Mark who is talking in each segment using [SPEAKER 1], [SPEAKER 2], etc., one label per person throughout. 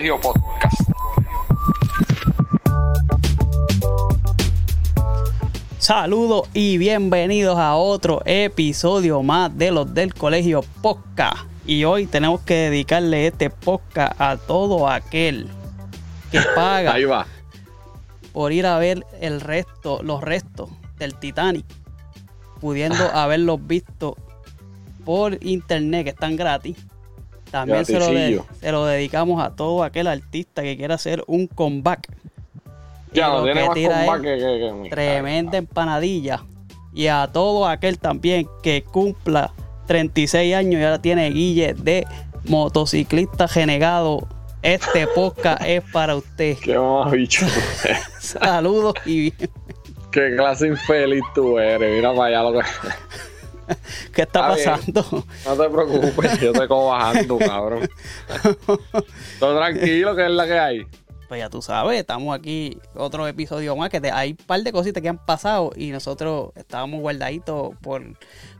[SPEAKER 1] Colegio Podcast.
[SPEAKER 2] Saludos y bienvenidos a otro episodio más de los del Colegio Podcast. Y hoy tenemos que dedicarle este podcast a todo aquel que paga
[SPEAKER 1] Ahí va.
[SPEAKER 2] por ir a ver el resto, los restos del Titanic, pudiendo haberlos visto por internet que están gratis. También se lo, de- se lo dedicamos a todo aquel artista que quiera hacer un comeback.
[SPEAKER 1] Ya,
[SPEAKER 2] lo
[SPEAKER 1] no tiene más
[SPEAKER 2] es
[SPEAKER 1] que, que, que-
[SPEAKER 2] Tremenda empanadilla. Y a todo aquel también que cumpla 36 años y ahora tiene guille de motociclista renegado. Este podcast es para usted.
[SPEAKER 1] Qué más bicho.
[SPEAKER 2] Saludos y
[SPEAKER 1] Qué clase infeliz tú eres. Mira para allá lo que.
[SPEAKER 2] ¿qué está pasando?
[SPEAKER 1] No te preocupes, yo te cojo bajando, cabrón. Todo tranquilo, que es la que hay.
[SPEAKER 2] Pues ya tú sabes, estamos aquí otro episodio más que te- hay un par de cositas que han pasado y nosotros estábamos guardaditos por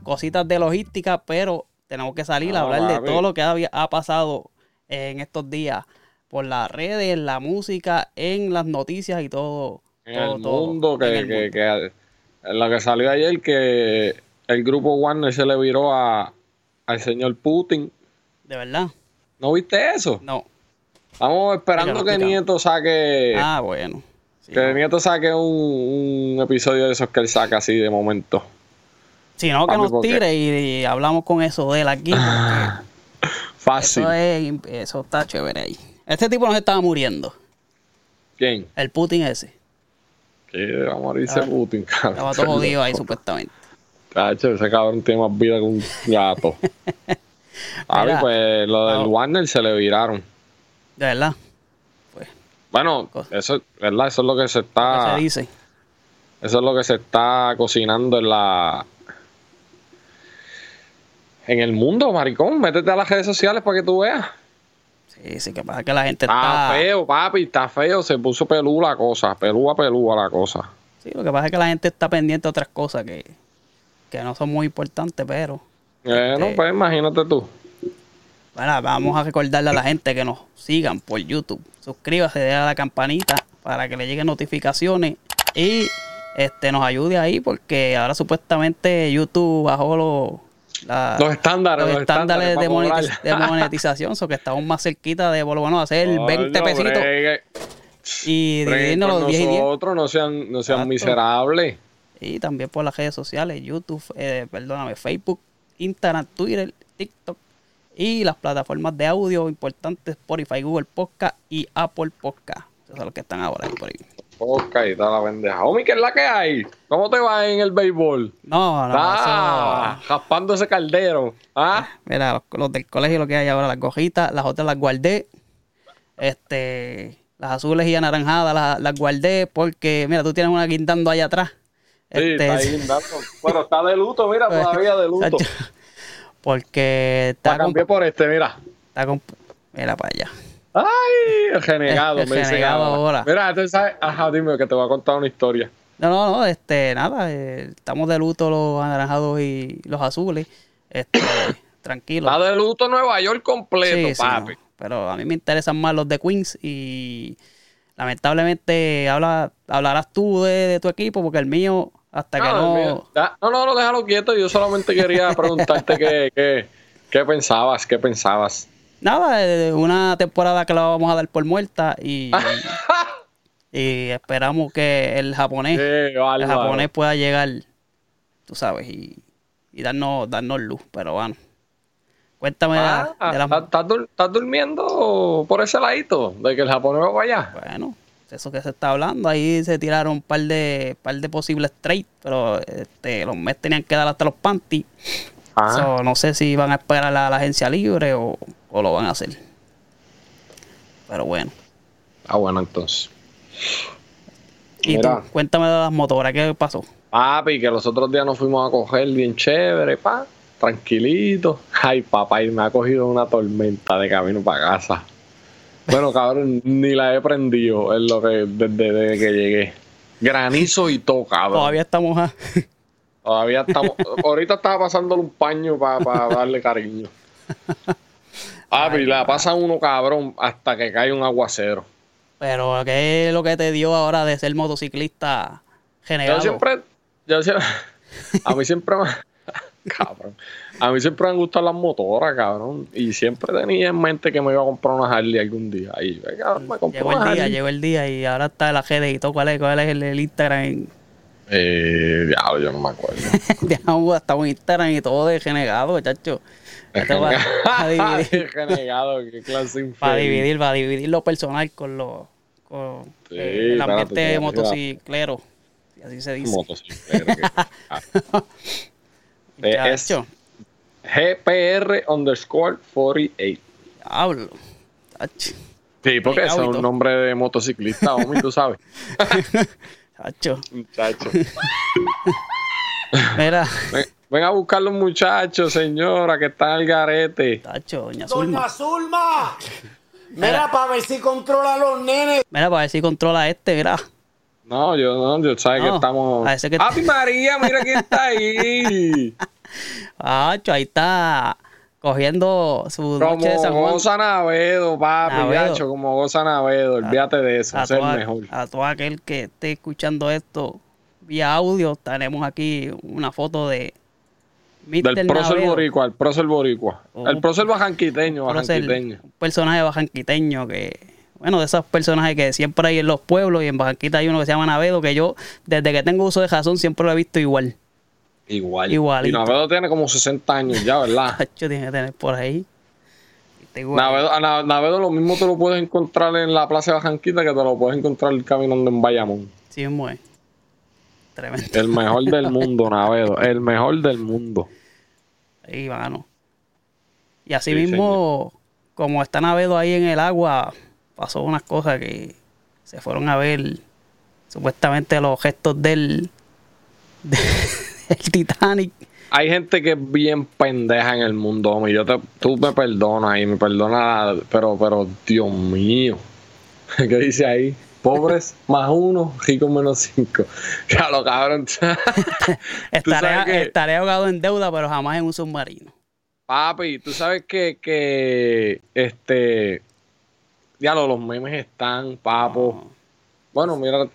[SPEAKER 2] cositas de logística, pero tenemos que salir a hablar de todo lo que había- ha pasado en estos días por las redes, en la música, en las noticias y todo.
[SPEAKER 1] En
[SPEAKER 2] todo,
[SPEAKER 1] el
[SPEAKER 2] todo,
[SPEAKER 1] mundo, que,
[SPEAKER 2] en el
[SPEAKER 1] que,
[SPEAKER 2] mundo.
[SPEAKER 1] que- en lo que salió ayer, que el grupo Warner se le viró a, al señor Putin.
[SPEAKER 2] De verdad,
[SPEAKER 1] ¿No viste eso?
[SPEAKER 2] no.
[SPEAKER 1] Estamos esperando que. Nieto saque.
[SPEAKER 2] Ah, bueno. Sí,
[SPEAKER 1] que
[SPEAKER 2] no.
[SPEAKER 1] Nieto saque un, un episodio de esos que él saca así de momento.
[SPEAKER 2] Si no, que
[SPEAKER 1] Papi,
[SPEAKER 2] nos tire y, y hablamos con eso de él aquí. porque
[SPEAKER 1] Fácil.
[SPEAKER 2] Eso, es, eso está chévere ahí. Este tipo no se estaba muriendo.
[SPEAKER 1] ¿Quién?
[SPEAKER 2] El Putin ese.
[SPEAKER 1] Que va a morirse Putin, cabrón.
[SPEAKER 2] Estaba todo jodido ahí, supuestamente.
[SPEAKER 1] Cacho, ese cabrón tiene más vida que un gato. A
[SPEAKER 2] Mira,
[SPEAKER 1] pues lo del
[SPEAKER 2] ah.
[SPEAKER 1] Warner se le viraron.
[SPEAKER 2] De verdad. Pues,
[SPEAKER 1] Bueno,
[SPEAKER 2] Cosa.
[SPEAKER 1] eso, ¿verdad? Eso es lo que se
[SPEAKER 2] ¿qué
[SPEAKER 1] está.
[SPEAKER 2] se dice?
[SPEAKER 1] Eso es lo que se está cocinando en la. En el mundo, maricón. Métete a las redes sociales para que tú veas.
[SPEAKER 2] Sí, sí, que pasa que la gente
[SPEAKER 1] Está
[SPEAKER 2] está.
[SPEAKER 1] feo, papi, está feo. Se puso pelú la cosa. Pelúa, pelúa la cosa.
[SPEAKER 2] Sí, lo que pasa es que la gente está pendiente de otras cosas que, que no son muy importantes, pero.
[SPEAKER 1] Bueno,
[SPEAKER 2] Este-
[SPEAKER 1] pues imagínate tú.
[SPEAKER 2] Bueno, vamos a recordarle a la gente que nos sigan por YouTube. Suscríbase, déle a la campanita para que le lleguen notificaciones y este nos ayude ahí porque ahora supuestamente YouTube bajó los, la-
[SPEAKER 1] Los estándares,
[SPEAKER 2] los
[SPEAKER 1] los
[SPEAKER 2] estándares de, monetiz- monetización, so que estamos más cerquita de lo menos hacer 20
[SPEAKER 1] Coño,
[SPEAKER 2] pesitos
[SPEAKER 1] bregue.
[SPEAKER 2] y dividirnos
[SPEAKER 1] con
[SPEAKER 2] los 10 y 10.
[SPEAKER 1] nosotros, no sean, no sean
[SPEAKER 2] Exacto.
[SPEAKER 1] miserables.
[SPEAKER 2] Y también por las redes sociales, YouTube, eh, perdóname, Facebook, Instagram, Twitter, TikTok y las plataformas de audio importantes Spotify, Google Podcast y Apple Podcast. Esos son los que están ahora ahí por ahí.
[SPEAKER 1] Y toda la pendeja. Homie, ¿qué es la que hay? ¿Cómo te va en el béisbol?
[SPEAKER 2] No, no,
[SPEAKER 1] ah,
[SPEAKER 2] eso-
[SPEAKER 1] raspando ese caldero. Ah,
[SPEAKER 2] Mira, los, los del colegio lo que hay ahora, las gojitas, las otras las guardé. Este, las azules y anaranjadas las, las guardé porque, mira, tú tienes una guindando allá atrás.
[SPEAKER 1] Sí,
[SPEAKER 2] Este,
[SPEAKER 1] está ahí guindando. Bueno, está de luto, mira, todavía de luto.
[SPEAKER 2] Porque
[SPEAKER 1] La
[SPEAKER 2] está con,
[SPEAKER 1] cambié por este, mira.
[SPEAKER 2] está con- Mira para allá.
[SPEAKER 1] Ay, renegado, me
[SPEAKER 2] renegado ahora.
[SPEAKER 1] Mira, tú sabes, ajá, dime que te voy a contar una historia.
[SPEAKER 2] No, no, no, este, nada, eh, estamos de luto los anaranjados y los azules. Este, tranquilo.
[SPEAKER 1] Está de luto Nueva York completo,
[SPEAKER 2] Sí, sí,
[SPEAKER 1] papi.
[SPEAKER 2] no, pero a mí me interesan más los de Queens y lamentablemente habla, hablarás tú de, de tu equipo porque el mío hasta que no...
[SPEAKER 1] mira, da- no, no, no, déjalo quieto. Yo solamente quería preguntarte qué, qué, qué pensabas, qué pensabas.
[SPEAKER 2] Nada, eh, una temporada que la vamos a dar por muerta y, y esperamos que el japonés, el japonés pueda llegar, tú sabes, y, y darnos, darnos luz, pero bueno. Cuéntame de la-
[SPEAKER 1] Ah,
[SPEAKER 2] de la-
[SPEAKER 1] ¿estás- ¿estás, dur- estás durmiendo por ese ladito? De que el japonés va para allá.
[SPEAKER 2] Bueno, eso que se está hablando, ahí se tiraron un par de, par de posibles trades, pero este, los Mets tenían que dar hasta los panties.
[SPEAKER 1] Ah,
[SPEAKER 2] So, no sé si van a esperar a la, la agencia libre o, o lo van a hacer. Pero bueno.
[SPEAKER 1] ah, bueno, entonces.
[SPEAKER 2] Y tú, cuéntame de las motoras, ¿qué pasó?
[SPEAKER 1] Papi, que los otros días nos fuimos a coger bien chévere, pa, tranquilito. Ay, papá, y me ha cogido una tormenta de camino para casa. Bueno, cabrón, ni la he prendido en lo que, desde, desde que llegué. Granizo y todo, cabrón.
[SPEAKER 2] Todavía estamos a...
[SPEAKER 1] Todavía estamos. ahorita estaba pasándole un paño para darle cariño. Papi, la pasa uno cabrón hasta que cae un aguacero.
[SPEAKER 2] Pero, ¿qué es lo que te dio ahora de ser motociclista generado?
[SPEAKER 1] Yo siempre, yo siempre, a mí siempre me, cabrón, a mí siempre me han gustado las motoras, cabrón, y siempre tenía en mente que me iba a comprar una Harley algún día. Ahí, cabrón, me compré
[SPEAKER 2] llegó el
[SPEAKER 1] una
[SPEAKER 2] día,
[SPEAKER 1] Harley.
[SPEAKER 2] llegó el día y ahora está la GD y todo. ¿Cuál es, cuál es el, el Instagram?
[SPEAKER 1] Eh, diablo, yo no me acuerdo.
[SPEAKER 2] Dejamos hasta un Instagram y todo de renegado, chacho. Esto va a dividir,
[SPEAKER 1] renegado, qué clase
[SPEAKER 2] para
[SPEAKER 1] infeliz.
[SPEAKER 2] dividir, para dividir lo personal con lo con
[SPEAKER 1] Sí,
[SPEAKER 2] eh, el ambiente motociclero. Y así se dice.
[SPEAKER 1] Motociclero, que-. Eh, es-
[SPEAKER 2] Chacho,
[SPEAKER 1] GPR underscore 48.
[SPEAKER 2] diablo. Chacho,
[SPEAKER 1] Sí, porque eso es un nombre de motociclista, homie, tú sabes.
[SPEAKER 2] chacho.
[SPEAKER 1] Muchacho.
[SPEAKER 2] Mira,
[SPEAKER 1] Ven, ven a buscar los muchachos, señora, que están al garete.
[SPEAKER 2] chacho, doña
[SPEAKER 3] Doña
[SPEAKER 2] Zulma.
[SPEAKER 3] Zulma. Mira, para ver si controla a los nenes.
[SPEAKER 2] Mira, para ver si controla este, mira.
[SPEAKER 1] No, yo no, yo sabes que estamos.
[SPEAKER 2] que-
[SPEAKER 1] ¡Ave María! Mira quién está ahí.
[SPEAKER 2] Chacho, ahí está cogiendo su noche de
[SPEAKER 1] como
[SPEAKER 2] San Juan.
[SPEAKER 1] goza Navedo, papi,
[SPEAKER 2] Navedo.
[SPEAKER 1] gacho, como goza Navedo. Olvídate de eso,
[SPEAKER 2] a
[SPEAKER 1] el mejor.
[SPEAKER 2] a todo aquel que esté escuchando esto vía audio, tenemos aquí una foto de.
[SPEAKER 1] Del prócer
[SPEAKER 2] Navedo,
[SPEAKER 1] boricua, el prócer boricua.
[SPEAKER 2] Oh.
[SPEAKER 1] El prócer bajanquiteño, bajanquiteño.
[SPEAKER 2] un personaje bajanquiteño que, bueno, de esos personajes que siempre hay en los pueblos y en Bajanquita hay uno que se llama Navedo, que yo desde que tengo uso de razón siempre lo he visto igual.
[SPEAKER 1] Igual.
[SPEAKER 2] Igualito.
[SPEAKER 1] Y Navedo tiene como 60 años ya, ¿verdad?
[SPEAKER 2] Chacho, tiene que tener por ahí. Igual.
[SPEAKER 1] Navedo, a Navedo lo mismo te lo puedes encontrar en la Plaza de Bajanquita que te lo puedes encontrar caminando en Bayamón.
[SPEAKER 2] Sí, es. Tremendo.
[SPEAKER 1] El mejor del mundo, Navedo. El mejor del mundo.
[SPEAKER 2] Y mano. Y así
[SPEAKER 1] Sí,
[SPEAKER 2] mismo, como está Navedo ahí en el agua, pasó unas cosas que se fueron a ver supuestamente los gestos del, del Titanic.
[SPEAKER 1] Hay gente que es bien pendeja en el mundo, homie. Yo te, tú me perdonas y me perdonas, pero, pero, Dios mío. ¿Qué dice ahí? Pobres más uno, ricos menos cinco. Ya lo cabrón.
[SPEAKER 2] Estaré, estaré ahogado en deuda, pero jamás en un submarino.
[SPEAKER 1] Papi, tú sabes que, que este. Ya lo- los memes están, papo. Bueno, mira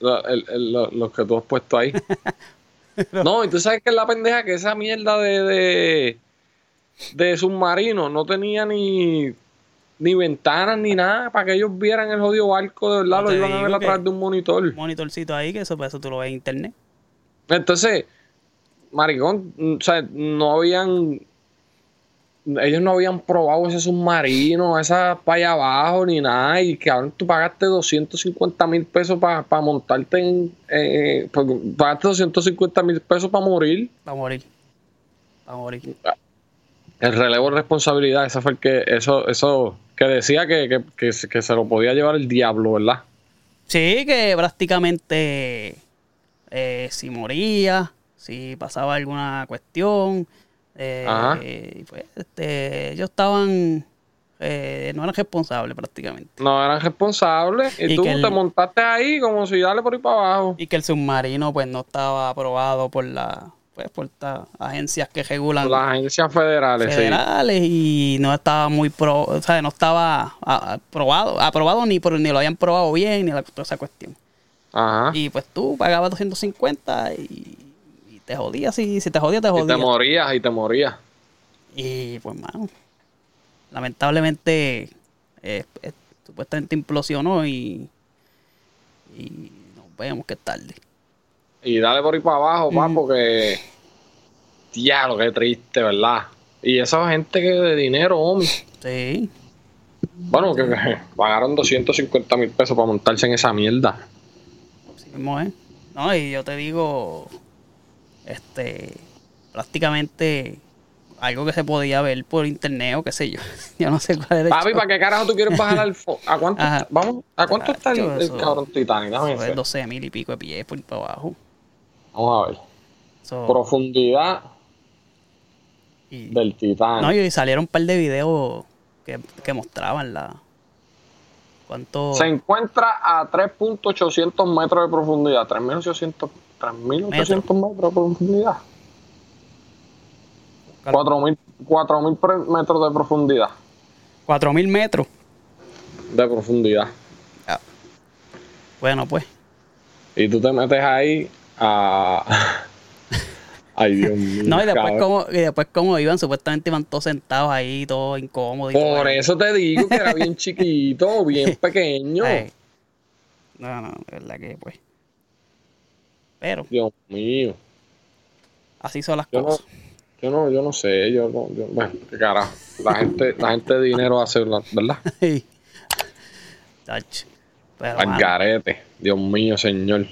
[SPEAKER 1] lo- lo- los que tú has puesto ahí. no, y tú sabes que es la pendeja que esa mierda de, de, de submarino no tenía ni, ni ventanas ni nada para que ellos vieran el jodido barco de verdad,
[SPEAKER 2] No
[SPEAKER 1] lo iban a ver a través de un monitor.
[SPEAKER 2] Un monitorcito ahí, que eso, pues, eso tú lo ves en internet.
[SPEAKER 1] Entonces, maricón, o sea, no habían. Ellos no habían probado ese submarino, esa para allá abajo, ni nada. Y que ahora tú pagaste 250 mil pesos para montarte en. Eh, pues, pagaste 250 mil pesos para morir.
[SPEAKER 2] Va a morir. Va a morir.
[SPEAKER 1] El relevo de responsabilidad, esa fue el que. Eso, eso. Que decía que, que, que se lo podía llevar el diablo, ¿verdad?
[SPEAKER 2] Sí, que prácticamente eh, si moría, si pasaba alguna cuestión, eh,
[SPEAKER 1] Ajá.
[SPEAKER 2] y pues, este, ellos estaban, eh, no eran responsables prácticamente.
[SPEAKER 1] No eran responsables. Y,
[SPEAKER 2] Y
[SPEAKER 1] tú
[SPEAKER 2] el-
[SPEAKER 1] te montaste ahí como si dale por ahí para abajo.
[SPEAKER 2] Y que el submarino pues no estaba aprobado por la pues por estas agencias que regulan
[SPEAKER 1] Las agencias federales, sí.
[SPEAKER 2] federales y no estaba muy pro, o sea, no estaba aprobado, aprobado ni por, ni lo habían probado bien ni la, toda esa cuestión.
[SPEAKER 1] Ajá.
[SPEAKER 2] Y pues tú pagabas 250 y, y te jodías. Si, si te jodías, te
[SPEAKER 1] Y te
[SPEAKER 2] jodías.
[SPEAKER 1] morías y te morías.
[SPEAKER 2] Y pues, mano, lamentablemente, eh, eh, supuestamente implosionó y, y nos vemos que es tarde.
[SPEAKER 1] Y dale por ahí para abajo, pa,
[SPEAKER 2] Mm.
[SPEAKER 1] porque. Diablo, qué triste, ¿verdad? Y esa gente que de dinero, homie.
[SPEAKER 2] Sí,
[SPEAKER 1] Bueno, que, que pagaron 250 mil pesos para montarse en esa mierda.
[SPEAKER 2] así mismo es. No, y yo te digo, este, prácticamente algo que se podía ver por internet o qué sé yo. Yo no sé cuál era el
[SPEAKER 1] Papi. ¿para qué carajo tú quieres bajar al ¿A cuánto,
[SPEAKER 2] Ajá.
[SPEAKER 1] vamos, ¿a cuánto está el, el cabrón Titanic? Ver.
[SPEAKER 2] 12 mil y pico de pies por para abajo.
[SPEAKER 1] Vamos a ver.
[SPEAKER 2] So,
[SPEAKER 1] Profundidad
[SPEAKER 2] y-
[SPEAKER 1] del Titanic.
[SPEAKER 2] No, y salieron un par de videos que, que mostraban la. ¿Cuánto?
[SPEAKER 1] Se encuentra a 3.800 metros de profundidad. 3.800 3.800 metros de profundidad. 4.000 4.000 pre- metros de profundidad.
[SPEAKER 2] 4000 metros.
[SPEAKER 1] de profundidad.
[SPEAKER 2] Ya. Bueno, pues.
[SPEAKER 1] Y tú te metes ahí a. Ay, Dios mío.
[SPEAKER 2] No, y después, como, y después como iban, supuestamente iban todos sentados ahí, todos incómodos. todo
[SPEAKER 1] Por eso te digo que era bien chiquito, bien pequeño.
[SPEAKER 2] Ay. No, no, de verdad que pues. Pero
[SPEAKER 1] Dios mío.
[SPEAKER 2] así son las
[SPEAKER 1] Yo no,
[SPEAKER 2] cosas.
[SPEAKER 1] yo no, yo no sé, yo no, yo- bueno, qué carajo. La gente, la gente de dinero hace, ¿verdad?
[SPEAKER 2] Pero,
[SPEAKER 1] Al garete. Dios mío, señor.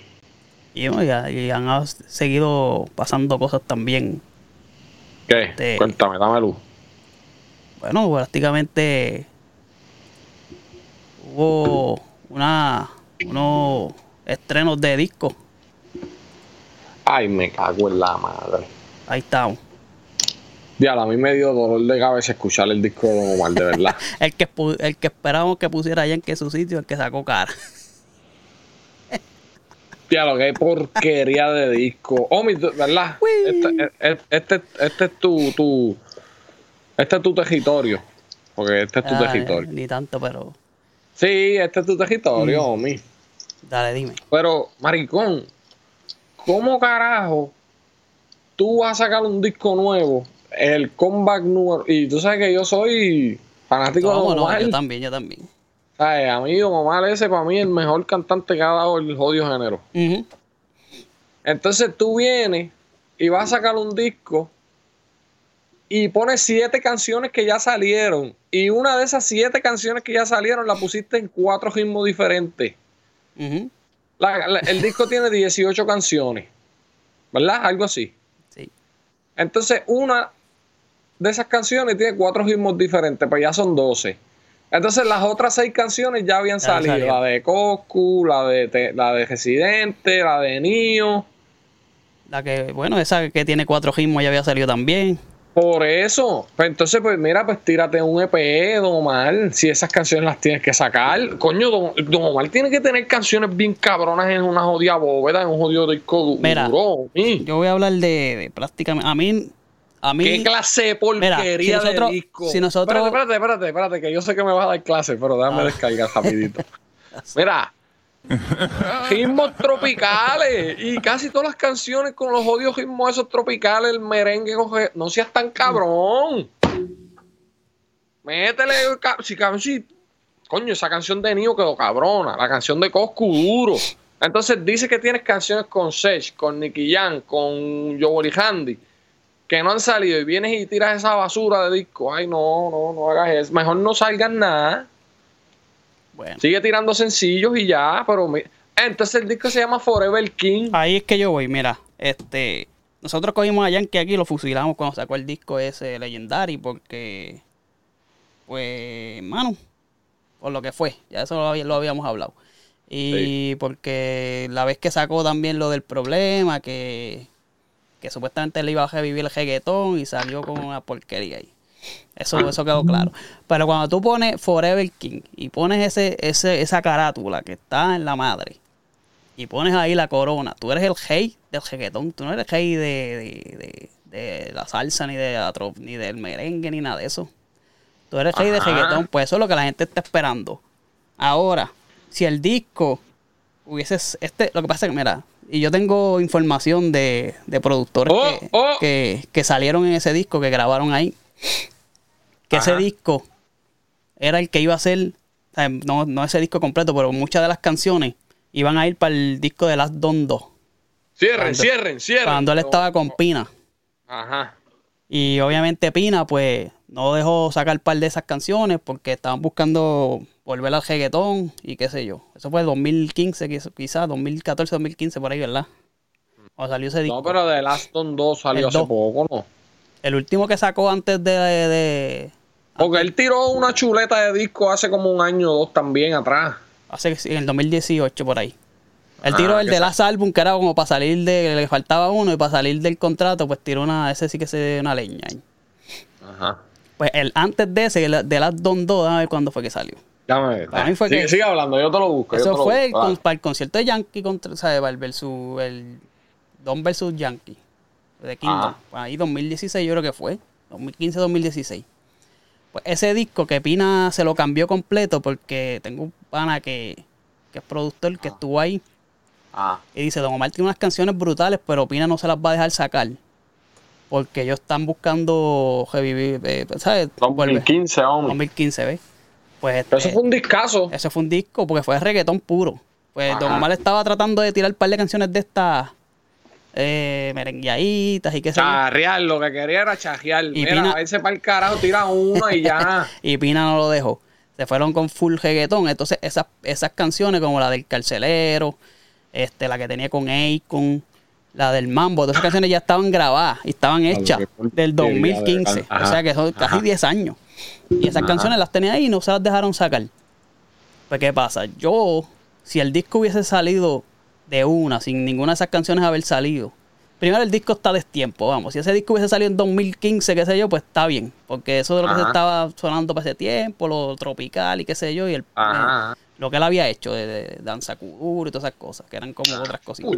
[SPEAKER 2] y, ya- y han seguido pasando cosas también.
[SPEAKER 1] ¿Qué?
[SPEAKER 2] Este-
[SPEAKER 1] Cuéntame, dame luz.
[SPEAKER 2] Bueno, prácticamente hubo una unos estrenos de disco.
[SPEAKER 1] Ay, me cago en la madre.
[SPEAKER 2] Ahí estamos.
[SPEAKER 1] Diablo, a mí me dio dolor de cabeza escuchar el disco de Don Omar, de verdad.
[SPEAKER 2] El que, el que esperábamos que pusiera allá en que su sitio, el que sacó cara.
[SPEAKER 1] Diablo, qué porquería de disco. Omi, tú- ¿verdad? Este, este, este, este es tu, tu. Este es tu territorio. Porque este es tu
[SPEAKER 2] Ay,
[SPEAKER 1] territorio.
[SPEAKER 2] ni tanto, pero
[SPEAKER 1] Sí, este es tu territorio,
[SPEAKER 2] Mm.
[SPEAKER 1] Omi.
[SPEAKER 2] dale, dime.
[SPEAKER 1] Pero, maricón, ¿cómo carajo tú vas a sacar un disco nuevo? El comeback número. Y tú sabes que yo soy fanático
[SPEAKER 2] No,
[SPEAKER 1] de Don
[SPEAKER 2] no, yo también, yo también.
[SPEAKER 1] ¿Sabes? A mí, Omar, ese para mí es el mejor cantante que ha dado el jodido género.
[SPEAKER 2] Ujú.
[SPEAKER 1] Entonces tú vienes y vas a sacar un disco y pones siete canciones que ya salieron. Y una de esas siete canciones que ya salieron la pusiste en cuatro ritmos diferentes.
[SPEAKER 2] Ujú.
[SPEAKER 1] La- la- el disco tiene 18 canciones. ¿Verdad? Algo así.
[SPEAKER 2] Sí.
[SPEAKER 1] Entonces, una de esas canciones tiene cuatro ritmos diferentes, pues ya son 12. Entonces, las otras seis canciones ya habían
[SPEAKER 2] Ya
[SPEAKER 1] salido. La de Coscu, la de, la de Residente, la de Nio.
[SPEAKER 2] La que, bueno, esa que tiene cuatro ritmos ya había salido también.
[SPEAKER 1] Por eso. Pues entonces, pues mira, pues tírate un EP, Don Omar. Si esas canciones las tienes que sacar. Coño, Don, Don Omar tiene que tener canciones bien cabronas en una jodida bóveda, en un jodido disco du-
[SPEAKER 2] Mira,
[SPEAKER 1] duro. mi.
[SPEAKER 2] Yo voy a hablar de, de prácticamente. A mí. A mí.
[SPEAKER 1] ¿Qué clase de porquería
[SPEAKER 2] Mira, si nosotros-
[SPEAKER 1] de disco?
[SPEAKER 2] si nosotros-
[SPEAKER 1] Espérate, espérate, espérate, espérate, que yo sé que me vas a dar clase, pero déjame
[SPEAKER 2] Ah.
[SPEAKER 1] descargar rapidito. Mira, ritmos tropicales y casi todas las canciones con los odios ritmos esos tropicales, el merengue, no seas tan cabrón. Métele, si, si- coño, esa canción de Nio quedó cabrona, la canción de Coscu duro. Entonces dice que tienes canciones con Sech, con Nicky Jam, con Yoboli Handy, que no han salido y vienes y tiras esa basura de disco. Ay, no, no, no hagas eso. Mejor no salgas nada.
[SPEAKER 2] Bueno,
[SPEAKER 1] Sigue tirando sencillos y ya, pero entonces el disco se llama Forever King.
[SPEAKER 2] ahí es que yo voy. Mira, este. Nosotros cogimos a Yankee aquí y lo fusilamos cuando sacó el disco ese Legendary porque. Pues, mano, por lo que fue. Ya eso lo habíamos hablado. Y porque la vez que sacó también lo del problema, que, que supuestamente le iba a revivir el reggaetón y salió con una porquería ahí. Eso, eso quedó claro. Pero cuando tú pones Forever King y pones ese, ese, esa carátula que está en la madre y pones ahí la corona, tú eres el rey del reggaetón, tú no eres el rey de, de, de- de la salsa, ni, de la tro- ni del merengue, ni nada de eso. Tú eres rey de
[SPEAKER 1] Ajá.
[SPEAKER 2] reggaetón, pues eso es lo que la gente está esperando. Ahora, si el disco hubiese... Este, lo que pasa es que, mira, y yo tengo información de, de productores
[SPEAKER 1] Oh,
[SPEAKER 2] que,
[SPEAKER 1] oh.
[SPEAKER 2] que, que salieron en ese disco, que grabaron ahí, que ese disco era el que iba a ser, o sea, no, no ese disco completo, pero muchas de las canciones iban a ir para el disco de Last Don 2,
[SPEAKER 1] Cierren,
[SPEAKER 2] Cuando-
[SPEAKER 1] cierren, cierren.
[SPEAKER 2] cuando él estaba con Pina.
[SPEAKER 1] Ajá.
[SPEAKER 2] Y obviamente Pina, pues, no dejó sacar par de esas canciones porque estaban buscando volver al reggaetón y qué sé yo. Eso fue 2015, quiz- quizás 2014, 2015, por ahí, ¿verdad? Cuando salió ese disco.
[SPEAKER 1] No, pero de Last on 2 salió
[SPEAKER 2] El
[SPEAKER 1] hace poco, ¿no?
[SPEAKER 2] El último que sacó antes de... de-
[SPEAKER 1] Porque él tiró una chuleta de disco hace como un año o dos también atrás.
[SPEAKER 2] hace, en el 2018, por ahí. Él
[SPEAKER 1] Ah,
[SPEAKER 2] tiró el
[SPEAKER 1] que
[SPEAKER 2] de Last Album, que era como para salir de... Le faltaba uno y para salir del contrato, pues tiró una... Ese sí que se dio una leña. ahí.
[SPEAKER 1] Ajá.
[SPEAKER 2] Pues el antes de ese, el de Last Don 2, a ver cuándo fue que salió.
[SPEAKER 1] Déjame ver.
[SPEAKER 2] Para mí fue
[SPEAKER 1] sigue,
[SPEAKER 2] que-
[SPEAKER 1] sigue hablando, yo te lo busco.
[SPEAKER 2] Eso fue el
[SPEAKER 1] busco, dale.
[SPEAKER 2] para el concierto de Yankee contra, ¿sabes? Para el versus el Don versus Yankee de Kingdom.
[SPEAKER 1] Ajá.
[SPEAKER 2] Ahí 2016 yo creo que fue, 2015-2016. Pues ese disco que Pina se lo cambió completo porque tengo un pana que, que es productor que estuvo ahí
[SPEAKER 1] Ah,
[SPEAKER 2] y dice, Don Omar tiene unas canciones brutales, pero Pina no se las va a dejar sacar. Porque ellos están buscando revivir, eh, ¿sabes? Vuelve.
[SPEAKER 1] 2015, hombre.
[SPEAKER 2] 2015, ¿ves? Pues
[SPEAKER 1] Pero eso
[SPEAKER 2] este,
[SPEAKER 1] fue un discazo.
[SPEAKER 2] ese fue un disco porque fue reggaetón puro. Pues Don
[SPEAKER 1] Ajá.
[SPEAKER 2] Omar estaba tratando de tirar un par de canciones de estas eh, merengueaditas y qué sé yo.
[SPEAKER 1] Charrear, lo que quería era charrear.
[SPEAKER 2] Y
[SPEAKER 1] Mira,
[SPEAKER 2] Pina-
[SPEAKER 1] a veces para el carajo tira uno y ya.
[SPEAKER 2] Y Pina no lo dejó. Se fueron con full reggaetón. Entonces, esas, esas canciones como la del carcelero, este, la que tenía con Akon, la del Mambo, todas esas canciones ya estaban grabadas y estaban hechas del
[SPEAKER 1] de
[SPEAKER 2] 2015.
[SPEAKER 1] can-
[SPEAKER 2] o sea que son
[SPEAKER 1] ajá,
[SPEAKER 2] casi
[SPEAKER 1] ajá.
[SPEAKER 2] 10 años. Y esas
[SPEAKER 1] Ajá.
[SPEAKER 2] canciones las tenía ahí y no se las dejaron sacar. Pues, ¿qué pasa? Yo, si el disco hubiese salido de una, sin ninguna de esas canciones haber salido, primero el disco está destiempo, vamos. Si ese disco hubiese salido en 2015, qué sé yo, pues está bien. Porque eso de lo que se estaba sonando para ese tiempo, lo tropical y qué sé yo, y el, eh, lo que él había hecho de, de danza y todas esas cosas, que eran como otras cositas.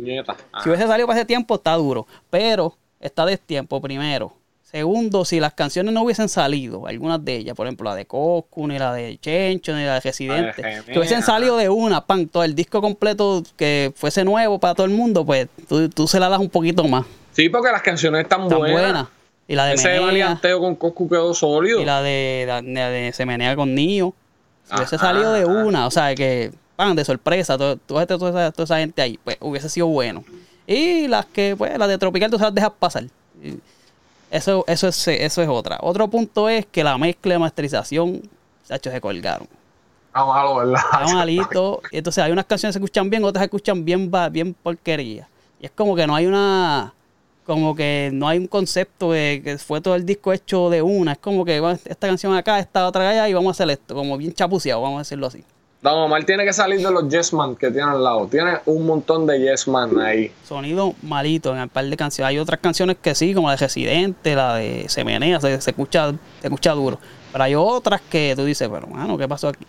[SPEAKER 2] Si hubiese salido para ese tiempo, está duro. Pero está destiempo, primero. Segundo, si las canciones no hubiesen salido, algunas de ellas, por ejemplo, la de Coscu, ni la de Chencho, ni la de Residente,
[SPEAKER 1] Gemea,
[SPEAKER 2] que hubiesen salido de una, pan, todo el disco completo que fuese nuevo para todo el mundo, pues tú, tú se la das un poquito más.
[SPEAKER 1] Sí, porque las canciones están
[SPEAKER 2] Tan
[SPEAKER 1] buenas.
[SPEAKER 2] buena. Y la de
[SPEAKER 1] Ese
[SPEAKER 2] Menea,
[SPEAKER 1] con Coscu quedó sólido.
[SPEAKER 2] y la de, la, la de Se Menea con Nio. Si hubiese
[SPEAKER 1] Ajá,
[SPEAKER 2] salido de
[SPEAKER 1] ajá.
[SPEAKER 2] una, o sea, que, pan, de sorpresa, todo- todo este- toda, esa, toda esa gente ahí, pues hubiese sido bueno. Y las que, pues, las de Tropical tú se las dejas pasar. Y Eso, eso, es, eso es otra. Otro punto es que la mezcla de masterización, chacho, se colgaron.
[SPEAKER 1] Vamos a lo verdad.
[SPEAKER 2] Está malito. Y entonces hay unas canciones que se escuchan bien, otras se escuchan bien, bien porquería. Y es como que no hay una. Como que no hay un concepto de que fue todo el disco hecho de una. Es como que esta canción acá, esta otra allá y vamos a hacer esto. Como bien chapuceado, vamos a decirlo así.
[SPEAKER 1] Don Omar tiene que salir de los Yes Man que tiene al lado. Tiene un montón de Yes Man ahí.
[SPEAKER 2] Sonido malito en el par de canciones. Hay otras canciones que sí, como la de Residente, la de Se Menea, se, se escucha, se escucha duro. Pero hay otras que tú dices, pero mano, ¿qué pasó aquí?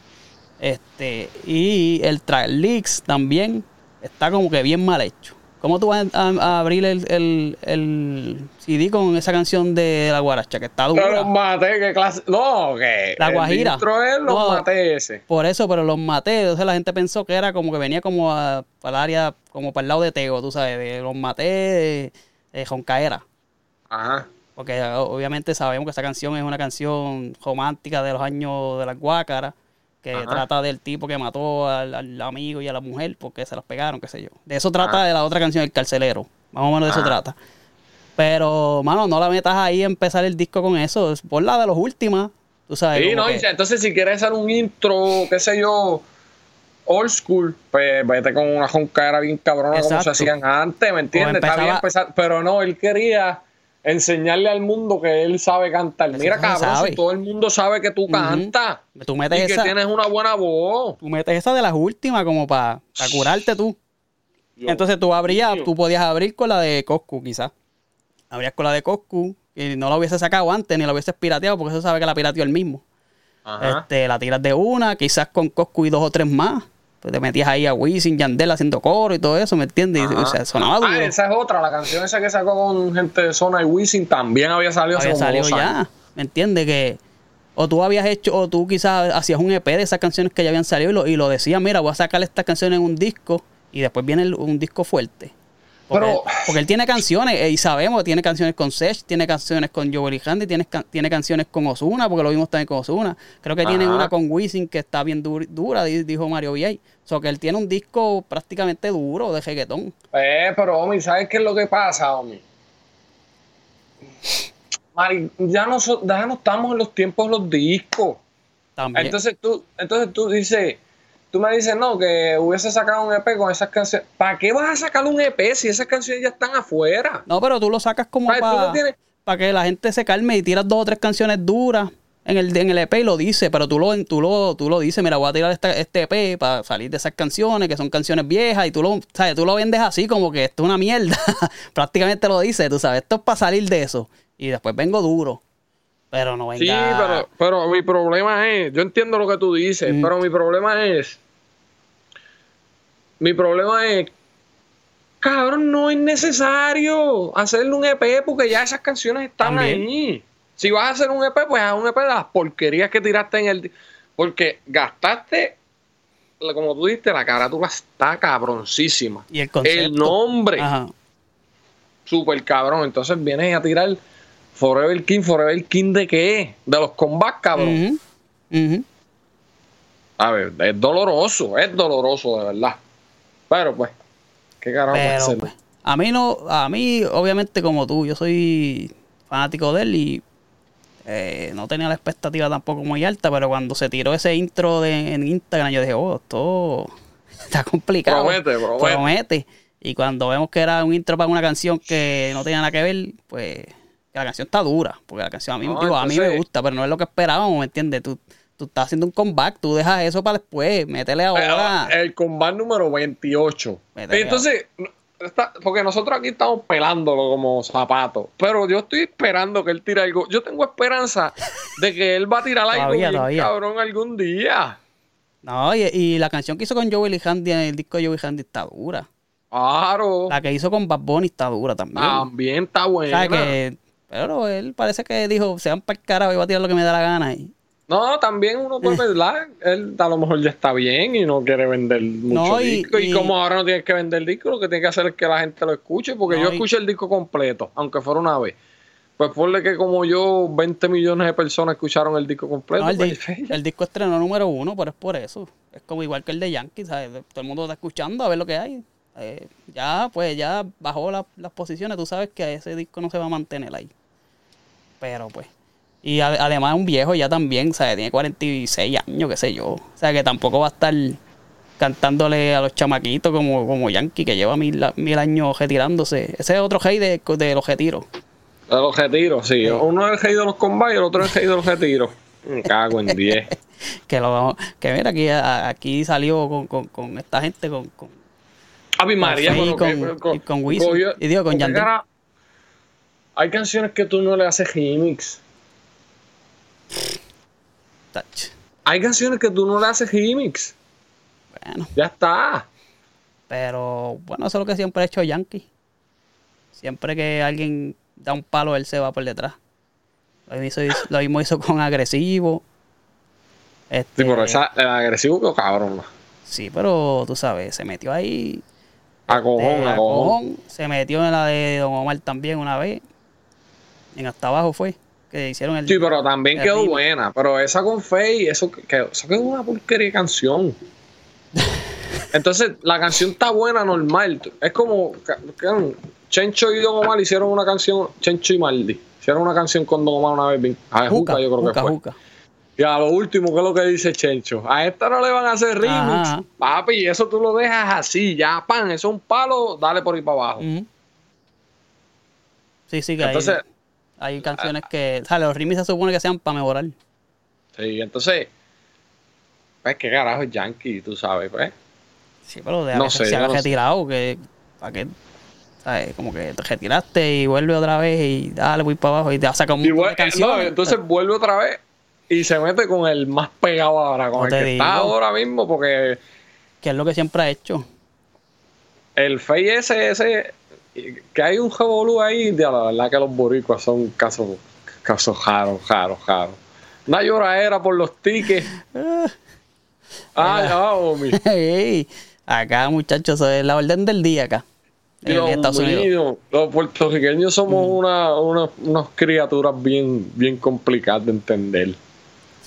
[SPEAKER 2] Este, y el track leaks también está como que bien mal hecho. ¿Cómo tú vas a, a abrir el, el, el CD con esa canción de la guaracha que está
[SPEAKER 1] Pero
[SPEAKER 2] dura?
[SPEAKER 1] los maté, ¿qué clase? No, que.
[SPEAKER 2] La
[SPEAKER 1] el
[SPEAKER 2] Guajira.
[SPEAKER 1] es los
[SPEAKER 2] No.
[SPEAKER 1] maté ese.
[SPEAKER 2] Por eso, pero los maté. Entonces la gente pensó que era como que venía como a- para el área, como para el lado de Tego, tú sabes, de los maté de, de Joncaera.
[SPEAKER 1] Ajá.
[SPEAKER 2] Porque obviamente sabemos que esa canción es una canción romántica de los años de las guácaras, que
[SPEAKER 1] Ajá.
[SPEAKER 2] trata del tipo que mató al, al amigo y a la mujer porque se las pegaron, qué sé yo. De eso trata
[SPEAKER 1] Ajá.
[SPEAKER 2] de la otra canción, El Carcelero. Más o menos de eso trata. Pero, mano, no la metas ahí a empezar el disco con eso. Por la de los últimos, tú sabes.
[SPEAKER 1] Sí,
[SPEAKER 2] como
[SPEAKER 1] no,
[SPEAKER 2] que-
[SPEAKER 1] entonces si quieres hacer un intro, qué sé yo, old school, pues vete con una joncara bien cabrona como
[SPEAKER 2] Exacto.
[SPEAKER 1] se hacían antes, ¿me entiendes? Está bien empezar, pero no, él quería enseñarle al mundo que él sabe cantar. Mira, cabrón,
[SPEAKER 2] sabe.
[SPEAKER 1] si todo el mundo sabe que tú cantas
[SPEAKER 2] Tú
[SPEAKER 1] y que tienes una buena voz.
[SPEAKER 2] tú metes esa de las últimas como para curarte tú. Entonces tú abrías, tú podías abrir con la de Coscu, quizás. Abrías con la de Coscu y no la hubiese sacado antes ni la hubieses pirateado porque eso sabe que la pirateó él mismo.
[SPEAKER 1] Ajá.
[SPEAKER 2] Este, la tiras de una, quizás con Coscu y dos o tres más. Pues te metías ahí a Wisin, Yandel haciendo coro y todo eso, ¿me entiendes?
[SPEAKER 1] Ajá.
[SPEAKER 2] o sea, sonaba duro.
[SPEAKER 1] Ah, esa es otra, la canción esa que sacó con gente de Zona y Wisin también había salido hace
[SPEAKER 2] había
[SPEAKER 1] como
[SPEAKER 2] salido
[SPEAKER 1] dos años.
[SPEAKER 2] ya, ¿me entiendes? Que o tú habías hecho, o tú quizás hacías un EP de esas canciones que ya habían salido y lo, y lo decías, mira, voy a sacar estas canciones en un disco y después viene el- un disco fuerte. Porque,
[SPEAKER 1] Pero-
[SPEAKER 2] porque él tiene canciones, eh, y sabemos, tiene canciones con Sech, tiene canciones con Joel Handy, tiene, can- tiene canciones con Osuna, porque lo vimos también con Osuna. Creo que tiene una con Wisin que está bien dur- dura, di- dijo Mario VA. O sea, que él tiene un disco prácticamente duro de reggaetón.
[SPEAKER 1] Eh, pero, Omi, ¿sabes qué es lo que pasa, Omi? Mari, ya no, so- ya no estamos en los tiempos de los discos.
[SPEAKER 2] También.
[SPEAKER 1] Entonces tú, entonces tú dices, tú me dices, no, que hubiese sacado un EP con esas canciones. ¿Para qué vas a sacar un EP si esas canciones ya están afuera?
[SPEAKER 2] No, pero tú lo sacas como
[SPEAKER 1] tú no
[SPEAKER 2] para
[SPEAKER 1] tienes-
[SPEAKER 2] que la gente se calme y tiras dos o tres canciones duras en el, en el EP y lo dice, pero tú lo, tú lo, tú lo dices, mira, voy a tirar esta- este EP para salir de esas canciones, que son canciones viejas, y tú lo, ¿sabes? Tú lo vendes así como que esto es una mierda. Prácticamente lo dices, tú sabes, esto es para salir de eso. Y después vengo duro. Pero no venga.
[SPEAKER 1] Sí, pero, pero mi problema es, yo entiendo lo que tú dices,
[SPEAKER 2] Mm.
[SPEAKER 1] pero mi problema es, mi problema es, cabrón, no es necesario hacerle un EP porque ya esas canciones están
[SPEAKER 2] También.
[SPEAKER 1] ahí. Si vas a hacer un EP, pues haz un EP de las porquerías que tiraste en el. Porque gastaste, como tú dijiste, la carátula está cabroncísima.
[SPEAKER 2] Y el concepto.
[SPEAKER 1] El nombre,
[SPEAKER 2] Ajá.
[SPEAKER 1] súper cabrón. Entonces vienes a tirar Forever King, Forever King de qué? De los combats, cabrón. A ver, es doloroso, es doloroso de verdad. Pero pues, ¿qué carajo
[SPEAKER 2] Pero
[SPEAKER 1] hacer?
[SPEAKER 2] pues, a mí no, a mí obviamente como tú, yo soy fanático de él y eh, no tenía la expectativa tampoco muy alta, pero cuando se tiró ese intro de, en Instagram yo dije, oh, esto está complicado.
[SPEAKER 1] Promete, promete.
[SPEAKER 2] Promete. Y cuando vemos que era un intro para una canción que no tenía nada que ver, pues la canción está dura, porque la canción a mí,
[SPEAKER 1] No,
[SPEAKER 2] digo, a mí
[SPEAKER 1] entonces-
[SPEAKER 2] me gusta, pero no es lo que esperábamos, ¿me entiendes? Tú, tú estás haciendo un comeback, tú dejas eso para después, métele ahora.
[SPEAKER 1] El combate número 28.
[SPEAKER 2] Vete
[SPEAKER 1] Entonces, está- porque nosotros aquí estamos pelándolo como zapatos. Pero yo estoy esperando que él tire algo. Yo tengo esperanza de que él va a tirar algo
[SPEAKER 2] Todavía, todavía.
[SPEAKER 1] cabrón algún día.
[SPEAKER 2] No, y, y la canción que hizo con Joey y Handy en el disco de Joey Handy está dura.
[SPEAKER 1] Claro.
[SPEAKER 2] La que hizo con Bad Bunny está dura también.
[SPEAKER 1] También está
[SPEAKER 2] o
[SPEAKER 1] buena.
[SPEAKER 2] sea que, pero él parece que dijo, se van para el carajo y va a tirar lo que me da la gana. Y,
[SPEAKER 1] No, también uno puede verdad. Él a lo mejor ya está bien y no quiere vender mucho
[SPEAKER 2] No, y-
[SPEAKER 1] disco. Y,
[SPEAKER 2] y-
[SPEAKER 1] como ahora no tienes que vender disco, lo que tiene que hacer es que la gente lo escuche. Porque
[SPEAKER 2] No,
[SPEAKER 1] yo
[SPEAKER 2] y-
[SPEAKER 1] escuché el disco completo, aunque fuera una vez. Pues ponle que como yo, 20 millones de personas escucharon el disco completo.
[SPEAKER 2] No, el,
[SPEAKER 1] pues,
[SPEAKER 2] di- el disco estrenó número uno, pero es por eso. Es como igual que el de Yankee, ¿sabes? Todo el mundo está escuchando a ver lo que hay. Eh, ya, pues ya bajó la- las posiciones. Tú sabes que ese disco no se va a mantener ahí. Pero pues. Y a- además es un viejo ya también, ¿sabes? Tiene 46 años, qué sé yo. O sea que tampoco va a estar cantándole a los chamaquitos como, como Yankee, que lleva mil, mil años retirándose. Ese es otro hey de, de los retiros.
[SPEAKER 1] De los retiros, sí. Uno es el rey de los combates y el otro es el rey de los retiros. Me cago en 10.
[SPEAKER 2] Que, lo, que mira, aquí, a- aquí salió con, con, con esta gente, con, con,
[SPEAKER 1] Ave María,
[SPEAKER 2] Faye
[SPEAKER 1] pero
[SPEAKER 2] con- y con Wisin.
[SPEAKER 1] cogió-
[SPEAKER 2] Y digo, con Yandel.
[SPEAKER 1] cara, Hay canciones que tú no le haces remix.
[SPEAKER 2] Touch.
[SPEAKER 1] Hay canciones que tú no le haces remix.
[SPEAKER 2] Bueno,
[SPEAKER 1] Ya está.
[SPEAKER 2] pero bueno, eso es lo que siempre ha hecho Yankee. Siempre que alguien da un palo, él se va por detrás. Lo mismo hizo, lo mismo hizo con Agresivo. Este,
[SPEAKER 1] Sí, pero esa, el agresivo que cabrón.
[SPEAKER 2] sí, pero tú sabes, se metió ahí.
[SPEAKER 1] A cojón,
[SPEAKER 2] este,
[SPEAKER 1] a cojón.
[SPEAKER 2] cojón. Se metió en la de Don Omar también una vez. En hasta abajo fue. Que hicieron el.
[SPEAKER 1] Sí, pero también
[SPEAKER 2] el
[SPEAKER 1] quedó buena. Pero esa con Faye, eso quedó, eso quedó una porquería de canción. Entonces, la canción está buena, normal. Es como ca- Chencho y Don Omar hicieron una canción, Chencho y Maldi. Hicieron una canción con Don Omar una vez. bien- A ver,
[SPEAKER 2] Juca,
[SPEAKER 1] yo creo
[SPEAKER 2] Juca,
[SPEAKER 1] que fue.
[SPEAKER 2] Juca.
[SPEAKER 1] Y a lo último, ¿qué es lo que dice Chencho? A esta no le van a hacer remix. Papi, eso tú lo dejas así, ya, pan. Eso es un palo, dale por ahí para abajo.
[SPEAKER 2] Sí, sí, que
[SPEAKER 1] Entonces,
[SPEAKER 2] hay, canciones que. O sea, los remixes se supone que sean para mejorar.
[SPEAKER 1] sí, entonces, pues qué carajo es Yankee, tú sabes, pues.
[SPEAKER 2] Sí, pero de
[SPEAKER 1] No
[SPEAKER 2] que
[SPEAKER 1] sé,
[SPEAKER 2] se haga
[SPEAKER 1] no
[SPEAKER 2] retirado, que. ¿Para qué? ¿Sabes? Como que te retiraste y vuelve otra vez y dale, voy para abajo y te saca un montón de canciones.
[SPEAKER 1] no, entonces vuelve otra vez y se mete con el más pegado ahora, con
[SPEAKER 2] No
[SPEAKER 1] el que está ahora mismo, porque
[SPEAKER 2] Que es lo que siempre ha hecho.
[SPEAKER 1] el Fey ese, ese, que hay un revolú ahí, de la verdad que los boricuas son casos, casos raros, raros, raros. Una lloradera por los tickets. Ay, ah, homie.
[SPEAKER 2] Ey, acá, muchachos, eso es la orden del día acá. En
[SPEAKER 1] Dios
[SPEAKER 2] Estados Unidos.
[SPEAKER 1] mío, los puertorriqueños somos una, una- unas criaturas bien, bien complicadas de entender.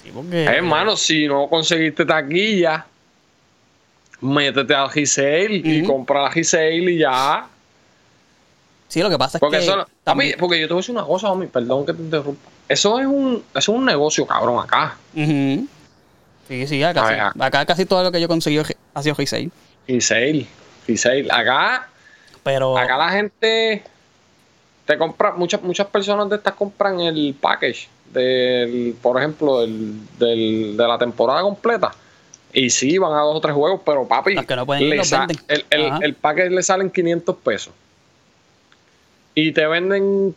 [SPEAKER 2] Sí, porque.
[SPEAKER 1] Eh, hermano, si no conseguiste taquilla, métete al Giselle y compra la Giselle y ya.
[SPEAKER 2] Sí, lo que pasa es
[SPEAKER 1] Porque
[SPEAKER 2] que.
[SPEAKER 1] eso
[SPEAKER 2] también-
[SPEAKER 1] Papi, porque yo te voy a decir una cosa, homie, perdón que te interrumpa. Eso es un, eso es un negocio, cabrón, acá.
[SPEAKER 2] Sí, sí, acá, sí. acá casi todo lo que yo conseguí ha sido Giselle.
[SPEAKER 1] Giselle, Giselle. Acá,
[SPEAKER 2] Pero.
[SPEAKER 1] acá la gente te compra, muchas, muchas personas de estas compran el package del, por ejemplo, del, del- de la temporada completa. Y sí, van a dos o tres juegos, pero papi,
[SPEAKER 2] que no
[SPEAKER 1] le sa- el, el, el package le salen 500 pesos. Y te venden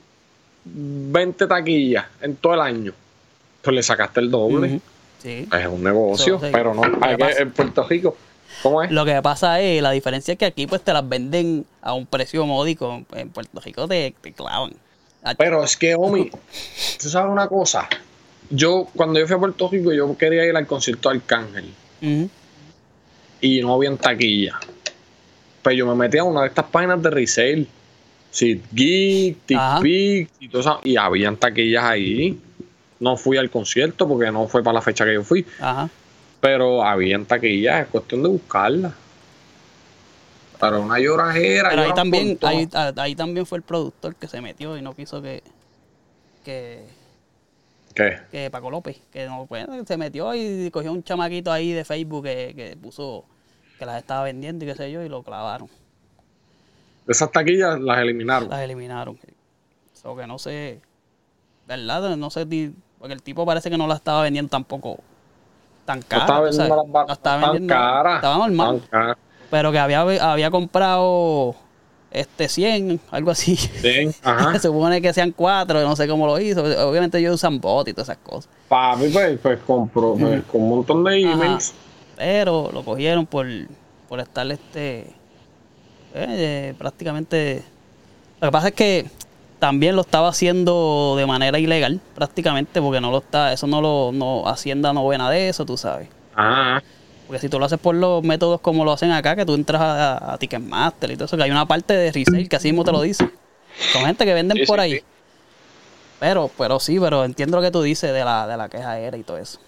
[SPEAKER 1] 20 taquillas en todo el año. Pues le sacaste el doble.
[SPEAKER 2] Sí.
[SPEAKER 1] Es un negocio,
[SPEAKER 2] sí.
[SPEAKER 1] pero no. Hay que- en Puerto Rico, ¿cómo es?
[SPEAKER 2] Lo que pasa es, la diferencia es que aquí pues te las venden a un precio módico. En Puerto Rico te, te clavan.
[SPEAKER 1] Pero es que, Omi, tú sabes una cosa. Yo, cuando yo fui a Puerto Rico, yo quería ir al concierto de Arcángel. Y no había en taquilla. Pues yo me metí a una de estas páginas de resale. Sí, Geek,
[SPEAKER 2] Ajá.
[SPEAKER 1] TickPick y todo eso. Y habían taquillas ahí. No fui al concierto porque no fue para la fecha que yo fui.
[SPEAKER 2] Ajá.
[SPEAKER 1] Pero habían taquillas, es cuestión de buscarlas. Pero una llorajera.
[SPEAKER 2] Pero ahí también, ahí, ahí también fue el productor que se metió y no quiso que, que,
[SPEAKER 1] ¿Qué?
[SPEAKER 2] que Paco López, que no pues, se metió y cogió un chamaquito ahí de Facebook que, que puso que las estaba vendiendo y qué sé yo, y lo clavaron.
[SPEAKER 1] Esas taquillas las eliminaron.
[SPEAKER 2] Las eliminaron. So que no sé, ¿verdad? No sé, porque el tipo parece que no la estaba vendiendo tampoco tan
[SPEAKER 1] No
[SPEAKER 2] cara.
[SPEAKER 1] estaba
[SPEAKER 2] tú
[SPEAKER 1] vendiendo las
[SPEAKER 2] La estaba
[SPEAKER 1] tan
[SPEAKER 2] vendiendo-
[SPEAKER 1] caras.
[SPEAKER 2] Estaba normal.
[SPEAKER 1] tan caras.
[SPEAKER 2] Pero que había, había comprado este 100, algo así.
[SPEAKER 1] Sí, ajá.
[SPEAKER 2] Se supone que sean cuatro, no sé cómo lo hizo. Obviamente ellos usan bot y todas esas cosas.
[SPEAKER 1] Papi, pues, pues compró pues, con un montón de
[SPEAKER 2] Ajá.
[SPEAKER 1] emails.
[SPEAKER 2] Pero lo cogieron por, por estar este eh, prácticamente. Lo que pasa es que también lo estaba haciendo de manera ilegal, prácticamente, porque no lo está, eso no lo, no, Hacienda no ve nada de eso, tú sabes.
[SPEAKER 1] Ajá.
[SPEAKER 2] Porque si tú lo haces por los métodos como lo hacen acá, que tú entras a, a Ticketmaster y todo eso, que hay una parte de resale que así mismo te lo dice. Son gente que venden
[SPEAKER 1] Sí,
[SPEAKER 2] por
[SPEAKER 1] sí,
[SPEAKER 2] ahí.
[SPEAKER 1] sí.
[SPEAKER 2] Pero, pero sí, pero entiendo lo que tú dices de la, de la queja aérea y todo eso.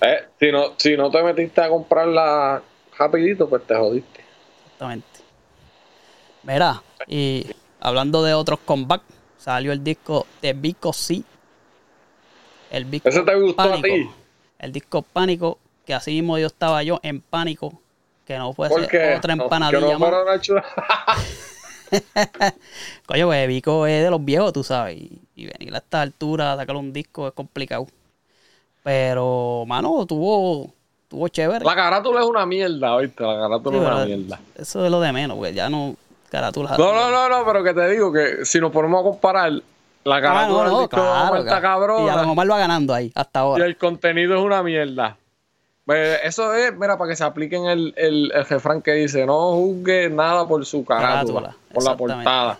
[SPEAKER 1] Eh, si, no, si no te metiste a comprarla rapidito, pues te jodiste.
[SPEAKER 2] Exactamente. Mira, y hablando de otros comebacks, salió el disco de Vico C. El disco
[SPEAKER 1] ¿Ese te gustó a ti?
[SPEAKER 2] El disco Pánico, que así mismo yo estaba yo en pánico, que no
[SPEAKER 1] Porque
[SPEAKER 2] otra
[SPEAKER 1] no,
[SPEAKER 2] empanadilla
[SPEAKER 1] que no
[SPEAKER 2] más. Coño, pues Vico es de los viejos, tú sabes. Y, y venir a esta altura a sacar un disco es complicado. Pero, mano, tuvo, chévere.
[SPEAKER 1] La carátula es una mierda, oíste. La carátula
[SPEAKER 2] Sí,
[SPEAKER 1] es una mierda.
[SPEAKER 2] Eso es lo de menos, porque ya no carátulas.
[SPEAKER 1] No, no, no, no, pero que te digo que si nos ponemos a comparar, la
[SPEAKER 2] Ah,
[SPEAKER 1] carátula
[SPEAKER 2] no,
[SPEAKER 1] del
[SPEAKER 2] no,
[SPEAKER 1] disco
[SPEAKER 2] claro,
[SPEAKER 1] está.
[SPEAKER 2] Y a lo Omar va ganando ahí, hasta
[SPEAKER 1] y
[SPEAKER 2] ahora.
[SPEAKER 1] el contenido es una mierda. Pues eso es, mira, para que se apliquen el, el, el refrán que dice, no juzgue nada por su carátula,
[SPEAKER 2] Carátula,
[SPEAKER 1] por la portada.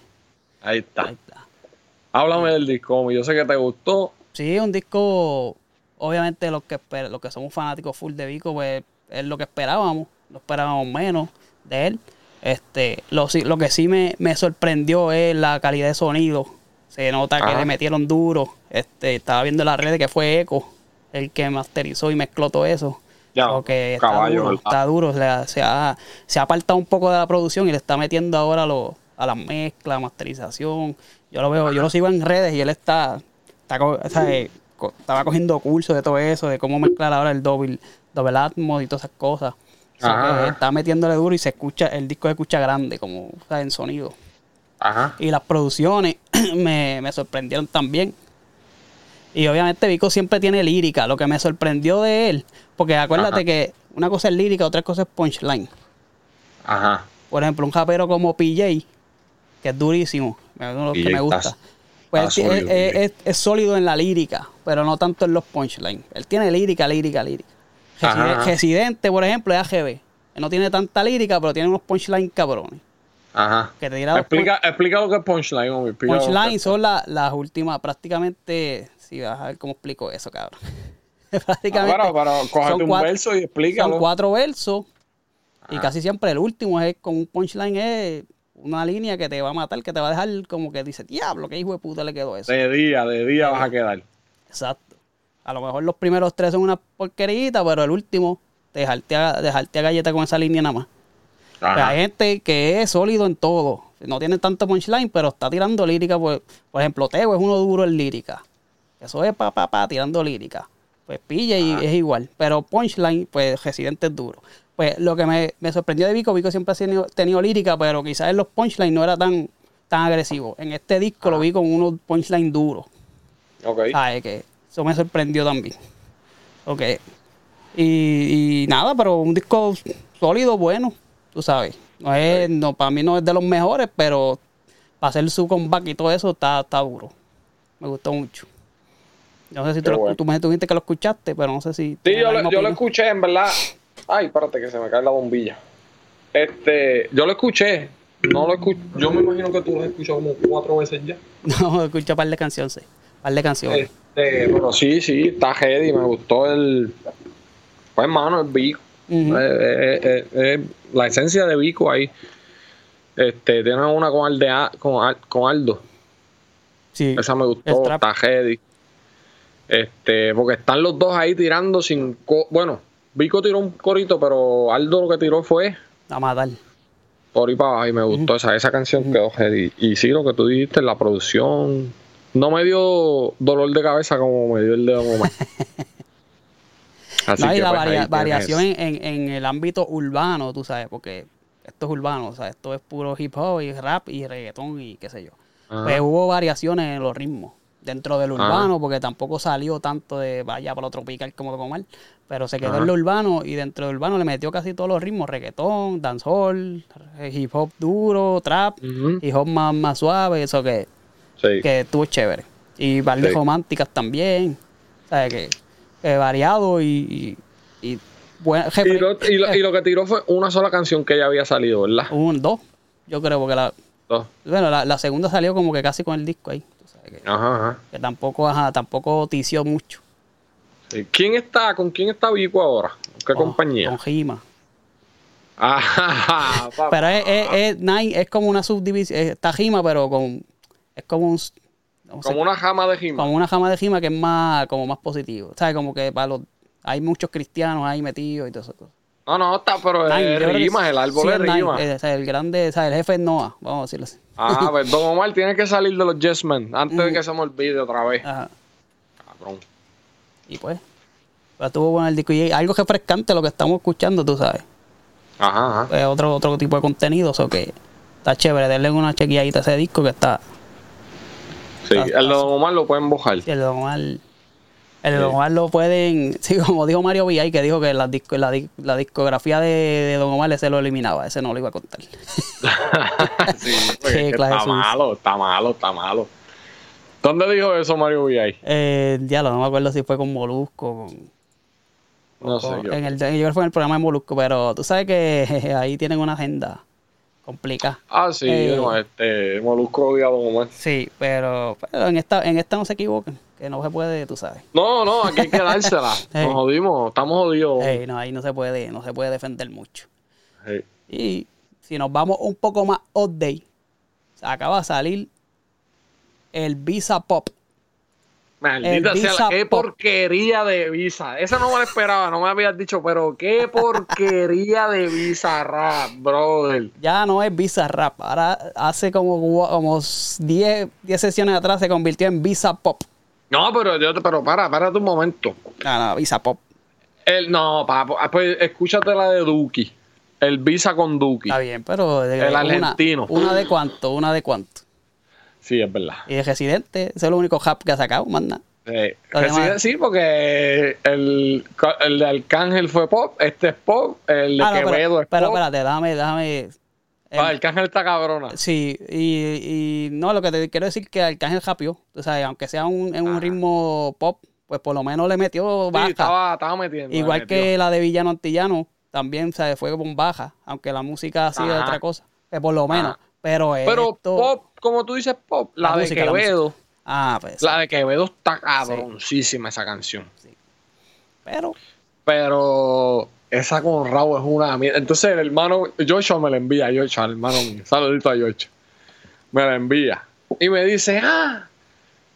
[SPEAKER 1] Ahí está.
[SPEAKER 2] Ahí está.
[SPEAKER 1] Háblame del disco, yo sé que te gustó.
[SPEAKER 2] Sí, un disco, obviamente los que los que somos fanáticos full de Vico, pues es lo que esperábamos, no esperábamos menos de él. Este, lo, lo que sí me, me sorprendió es la calidad de sonido. Se nota que le metieron duro. Este, estaba viendo en las redes que fue Echo el que masterizó y mezcló todo eso.
[SPEAKER 1] Ya,
[SPEAKER 2] Porque está
[SPEAKER 1] caballo,
[SPEAKER 2] duro, está duro. Se ha, se, ha, se ha apartado un poco de la producción y le está metiendo ahora lo, a la mezcla, masterización. Yo lo veo, yo lo sigo en redes y él está, está eh, co- estaba cogiendo cursos de todo eso, de cómo mezclar ahora el doble, doble atmos y todas esas cosas. O sea, está metiéndole duro y se escucha, el disco se escucha grande, como o sea, en sonido.
[SPEAKER 1] Ajá.
[SPEAKER 2] Y las producciones me, me sorprendieron también. Y obviamente Vico siempre tiene lírica. Lo que me sorprendió de él, porque acuérdate
[SPEAKER 1] Ajá.
[SPEAKER 2] que una cosa es lírica, otra cosa es punchline.
[SPEAKER 1] Ajá.
[SPEAKER 2] Por ejemplo, un rapero como PJ, que es durísimo, es uno de los que me gusta. Pues es,
[SPEAKER 1] PJ.
[SPEAKER 2] es- es sólido en la lírica, pero no tanto en los punchlines. Él tiene lírica, lírica, lírica.
[SPEAKER 1] Ajá.
[SPEAKER 2] Residente, por ejemplo, es AGB. Él no tiene tanta lírica, pero tiene unos punchlines cabrones.
[SPEAKER 1] Ajá.
[SPEAKER 2] Que te
[SPEAKER 1] Explica, explica lo que es punchline, que
[SPEAKER 2] Punchline son la- las últimas, prácticamente, si vas a ver cómo explico eso, cabrón.
[SPEAKER 1] Ah,
[SPEAKER 2] prácticamente
[SPEAKER 1] pero, pero cógete
[SPEAKER 2] son
[SPEAKER 1] un
[SPEAKER 2] cuatro-
[SPEAKER 1] verso y explícalo.
[SPEAKER 2] son cuatro versos y
[SPEAKER 1] Ah.
[SPEAKER 2] casi siempre el último es con un punchline es una línea que te va a matar, que te va a dejar como que dice, diablo, qué hijo de puta le quedó eso.
[SPEAKER 1] De día, de día vas a quedar.
[SPEAKER 2] Exacto. A lo mejor los primeros tres son una porquerita, pero el último te dejarte a, dejarte a galleta con esa línea nada más. Pues hay gente que es sólido en todo. No tiene tanto punchline, pero está tirando lírica. Por, por ejemplo, Teo es uno duro en lírica. Eso es pa, pa, pa, tirando lírica. Pues pilla y es igual. Pero punchline, pues Residente es duro. Pues lo que me, me sorprendió de Vico, Vico siempre ha tenido, tenido lírica, pero quizás en los punchlines no era tan, tan agresivo. En este disco lo vi con unos punchlines duros.
[SPEAKER 1] Ok.
[SPEAKER 2] ¿Sabes? Que eso me sorprendió también. Ok. Y, y nada, pero un disco sólido, bueno, tú sabes. No es, no, para mí no es de los mejores, pero para hacer su comeback y todo eso está, está duro. Me gustó mucho. No sé si tú, lo- tú me dijiste que lo escuchaste, pero no sé si.
[SPEAKER 1] Sí, yo, lo- yo lo escuché, en verdad. Ay, espérate que se me cae la bombilla. Este, yo lo escuché No lo escucho. Yo me imagino que tú lo has escuchado como cuatro veces ya.
[SPEAKER 2] No, escucho un par de canciones. Par de canciones.
[SPEAKER 1] Este, pero sí, sí, está heavy. Me gustó el. Pues, hermano, el Vico.
[SPEAKER 2] Ujú.
[SPEAKER 1] Eh, eh, eh, eh, la esencia de Vico ahí. Este, tiene una con, Aldea, con, con Aldo.
[SPEAKER 2] Sí.
[SPEAKER 1] Esa me gustó, está heavy. Este, porque están los dos ahí tirando sin. bueno, Vico tiró un corito, pero Aldo lo que tiró fue
[SPEAKER 2] A matar.
[SPEAKER 1] por ahí para abajo y me gustó esa, esa canción quedó heavy. Y sí, lo que tú dijiste, la producción. No me dio dolor de cabeza como me dio el de Don Omar. Así
[SPEAKER 2] No, y
[SPEAKER 1] que,
[SPEAKER 2] la
[SPEAKER 1] pues,
[SPEAKER 2] varia- variación en, en- en el ámbito urbano, tú sabes, porque esto es urbano, o sea, esto es puro hip hop y rap y reggaetón y qué sé yo.
[SPEAKER 1] Ajá.
[SPEAKER 2] Pues hubo variaciones en los ritmos dentro del
[SPEAKER 1] Ajá.
[SPEAKER 2] urbano, porque tampoco salió tanto de vaya para lo tropical como Omar, pero se quedó
[SPEAKER 1] Ajá.
[SPEAKER 2] en lo urbano y dentro del urbano le metió casi todos los ritmos, reggaetón, dancehall, hip hop duro, trap, hip hop más, más suave, eso que,
[SPEAKER 1] Sí.
[SPEAKER 2] que estuvo chévere. Y par de
[SPEAKER 1] Sí.
[SPEAKER 2] románticas también, ¿sabes? Que, que variado y, y, y buen-
[SPEAKER 1] Y
[SPEAKER 2] jefe-
[SPEAKER 1] lo, y lo- y lo que tiró fue una sola canción que ya había salido, ¿verdad?
[SPEAKER 2] un dos, yo creo, porque la,
[SPEAKER 1] Dos.
[SPEAKER 2] bueno, la, la segunda salió como que casi con el disco ahí, tú sabes, que,
[SPEAKER 1] Ajá, ajá.
[SPEAKER 2] que tampoco, ajá, tampoco tició mucho.
[SPEAKER 1] ¿Quién está, con quién está Vico ahora? ¿Qué compañía?
[SPEAKER 2] Con Gima.
[SPEAKER 1] Ajá, papá.
[SPEAKER 2] Pero es, es, es, Nine es como una subdivisión, es- está Gima, pero con, es como un, no sé,
[SPEAKER 1] como una jama de Jima.
[SPEAKER 2] como una jama de Gima que es más, como más positivo, ¿sabes? Como que para los, hay muchos cristianos ahí metidos y todo eso.
[SPEAKER 1] No, no, está, pero
[SPEAKER 2] Nine,
[SPEAKER 1] es rimas, el árbol
[SPEAKER 2] sí,
[SPEAKER 1] es
[SPEAKER 2] el grande, o sea, el jefe es Noah, vamos a decirlo así.
[SPEAKER 1] Ah, pues Don Omar tiene que salir de los Yes Men antes
[SPEAKER 2] Mm.
[SPEAKER 1] de que se me olvide otra vez.
[SPEAKER 2] Ajá.
[SPEAKER 1] Cabrón.
[SPEAKER 2] Y pues, estuvo bueno el disco. Y algo refrescante lo que estamos escuchando, tú sabes.
[SPEAKER 1] Ajá, ajá.
[SPEAKER 2] Pues otro, otro tipo de contenido, o que está chévere. Denle una chequeadita a ese disco que está.
[SPEAKER 1] Sí, el de Don Omar lo pueden bojar.
[SPEAKER 2] si el de Don Omar, el de Don Omar lo pueden. Sí, como dijo Mario Villay, que dijo que la, disco, la, di- la discografía de, de Don Omar ese lo eliminaba. Ese no lo iba a contar.
[SPEAKER 1] sí,
[SPEAKER 2] clase
[SPEAKER 1] está malo, está malo, está malo. ¿Dónde dijo eso Mario Villay?
[SPEAKER 2] Eh, ya no me acuerdo si fue con Molusco, con.
[SPEAKER 1] No
[SPEAKER 2] con-
[SPEAKER 1] sé yo.
[SPEAKER 2] En el, yo creo que fue en el programa de Molusco, pero tú sabes que ahí tienen una agenda complicada.
[SPEAKER 1] Ah, sí,
[SPEAKER 2] Eh.
[SPEAKER 1] no, este, Molusco odia a Don Omar.
[SPEAKER 2] Sí, pero, pero en esta en esta no se equivoquen, que no se puede, tú sabes.
[SPEAKER 1] No, no, aquí hay que dársela. Nos jodimos, estamos jodidos.
[SPEAKER 2] No, ahí no se puede, no se puede defender mucho. Y si nos vamos un poco más update, se acaba de salir el Visa Pop.
[SPEAKER 1] Maldita sea,
[SPEAKER 2] Visa
[SPEAKER 1] qué
[SPEAKER 2] Pop.
[SPEAKER 1] porquería de visa. Esa no me la esperaba, no me habías dicho, pero qué porquería de visa rap, brother.
[SPEAKER 2] Ya no es Visa Rap, ahora hace como, como 10, 10 sesiones atrás se convirtió en Visa Pop.
[SPEAKER 1] No, pero yo te, pero para, para un momento.
[SPEAKER 2] No, no, Visa Pop.
[SPEAKER 1] El, no, papo, ah, pues escúchate la de Duki. El visa con Duki.
[SPEAKER 2] Está bien, pero
[SPEAKER 1] El
[SPEAKER 2] una-
[SPEAKER 1] argentino.
[SPEAKER 2] Una, de cuánto, una de cuánto.
[SPEAKER 1] Sí, es verdad.
[SPEAKER 2] Y de Residente, ese es el único rap que ha sacado, manda.
[SPEAKER 1] Reside- sí, porque el, el de Arcángel fue pop, este es pop, el de
[SPEAKER 2] Ah, no,
[SPEAKER 1] Quevedo
[SPEAKER 2] pero,
[SPEAKER 1] es
[SPEAKER 2] pero
[SPEAKER 1] pop.
[SPEAKER 2] espérate, déjame, déjame. eh,
[SPEAKER 1] Ah, Arcángel está cabrona.
[SPEAKER 2] Sí, y, y no, lo que te quiero decir que Arcángel rapió, tú sabes, aunque sea un, en un
[SPEAKER 1] Ajá.
[SPEAKER 2] ritmo pop, pues por lo menos le metió
[SPEAKER 1] Sí,
[SPEAKER 2] baja.
[SPEAKER 1] estaba, estaba metiendo.
[SPEAKER 2] Igual que la de Villano Antillano, también se fue con baja, aunque la música ha sido otra cosa, pues por lo menos.
[SPEAKER 1] Ajá.
[SPEAKER 2] Pero,
[SPEAKER 1] Pero
[SPEAKER 2] esto-
[SPEAKER 1] pop, como tú dices pop, la,
[SPEAKER 2] La
[SPEAKER 1] de
[SPEAKER 2] música, la
[SPEAKER 1] Quevedo,
[SPEAKER 2] Ah, pues.
[SPEAKER 1] la de Quevedo está cabroncísima esa canción.
[SPEAKER 2] Pero,
[SPEAKER 1] Pero esa con Raúl es una mierda. Entonces el hermano Joshua me la envía, Joshua, el hermano mío. Saludito a Joshua. Me la envía. Y me dice, ah,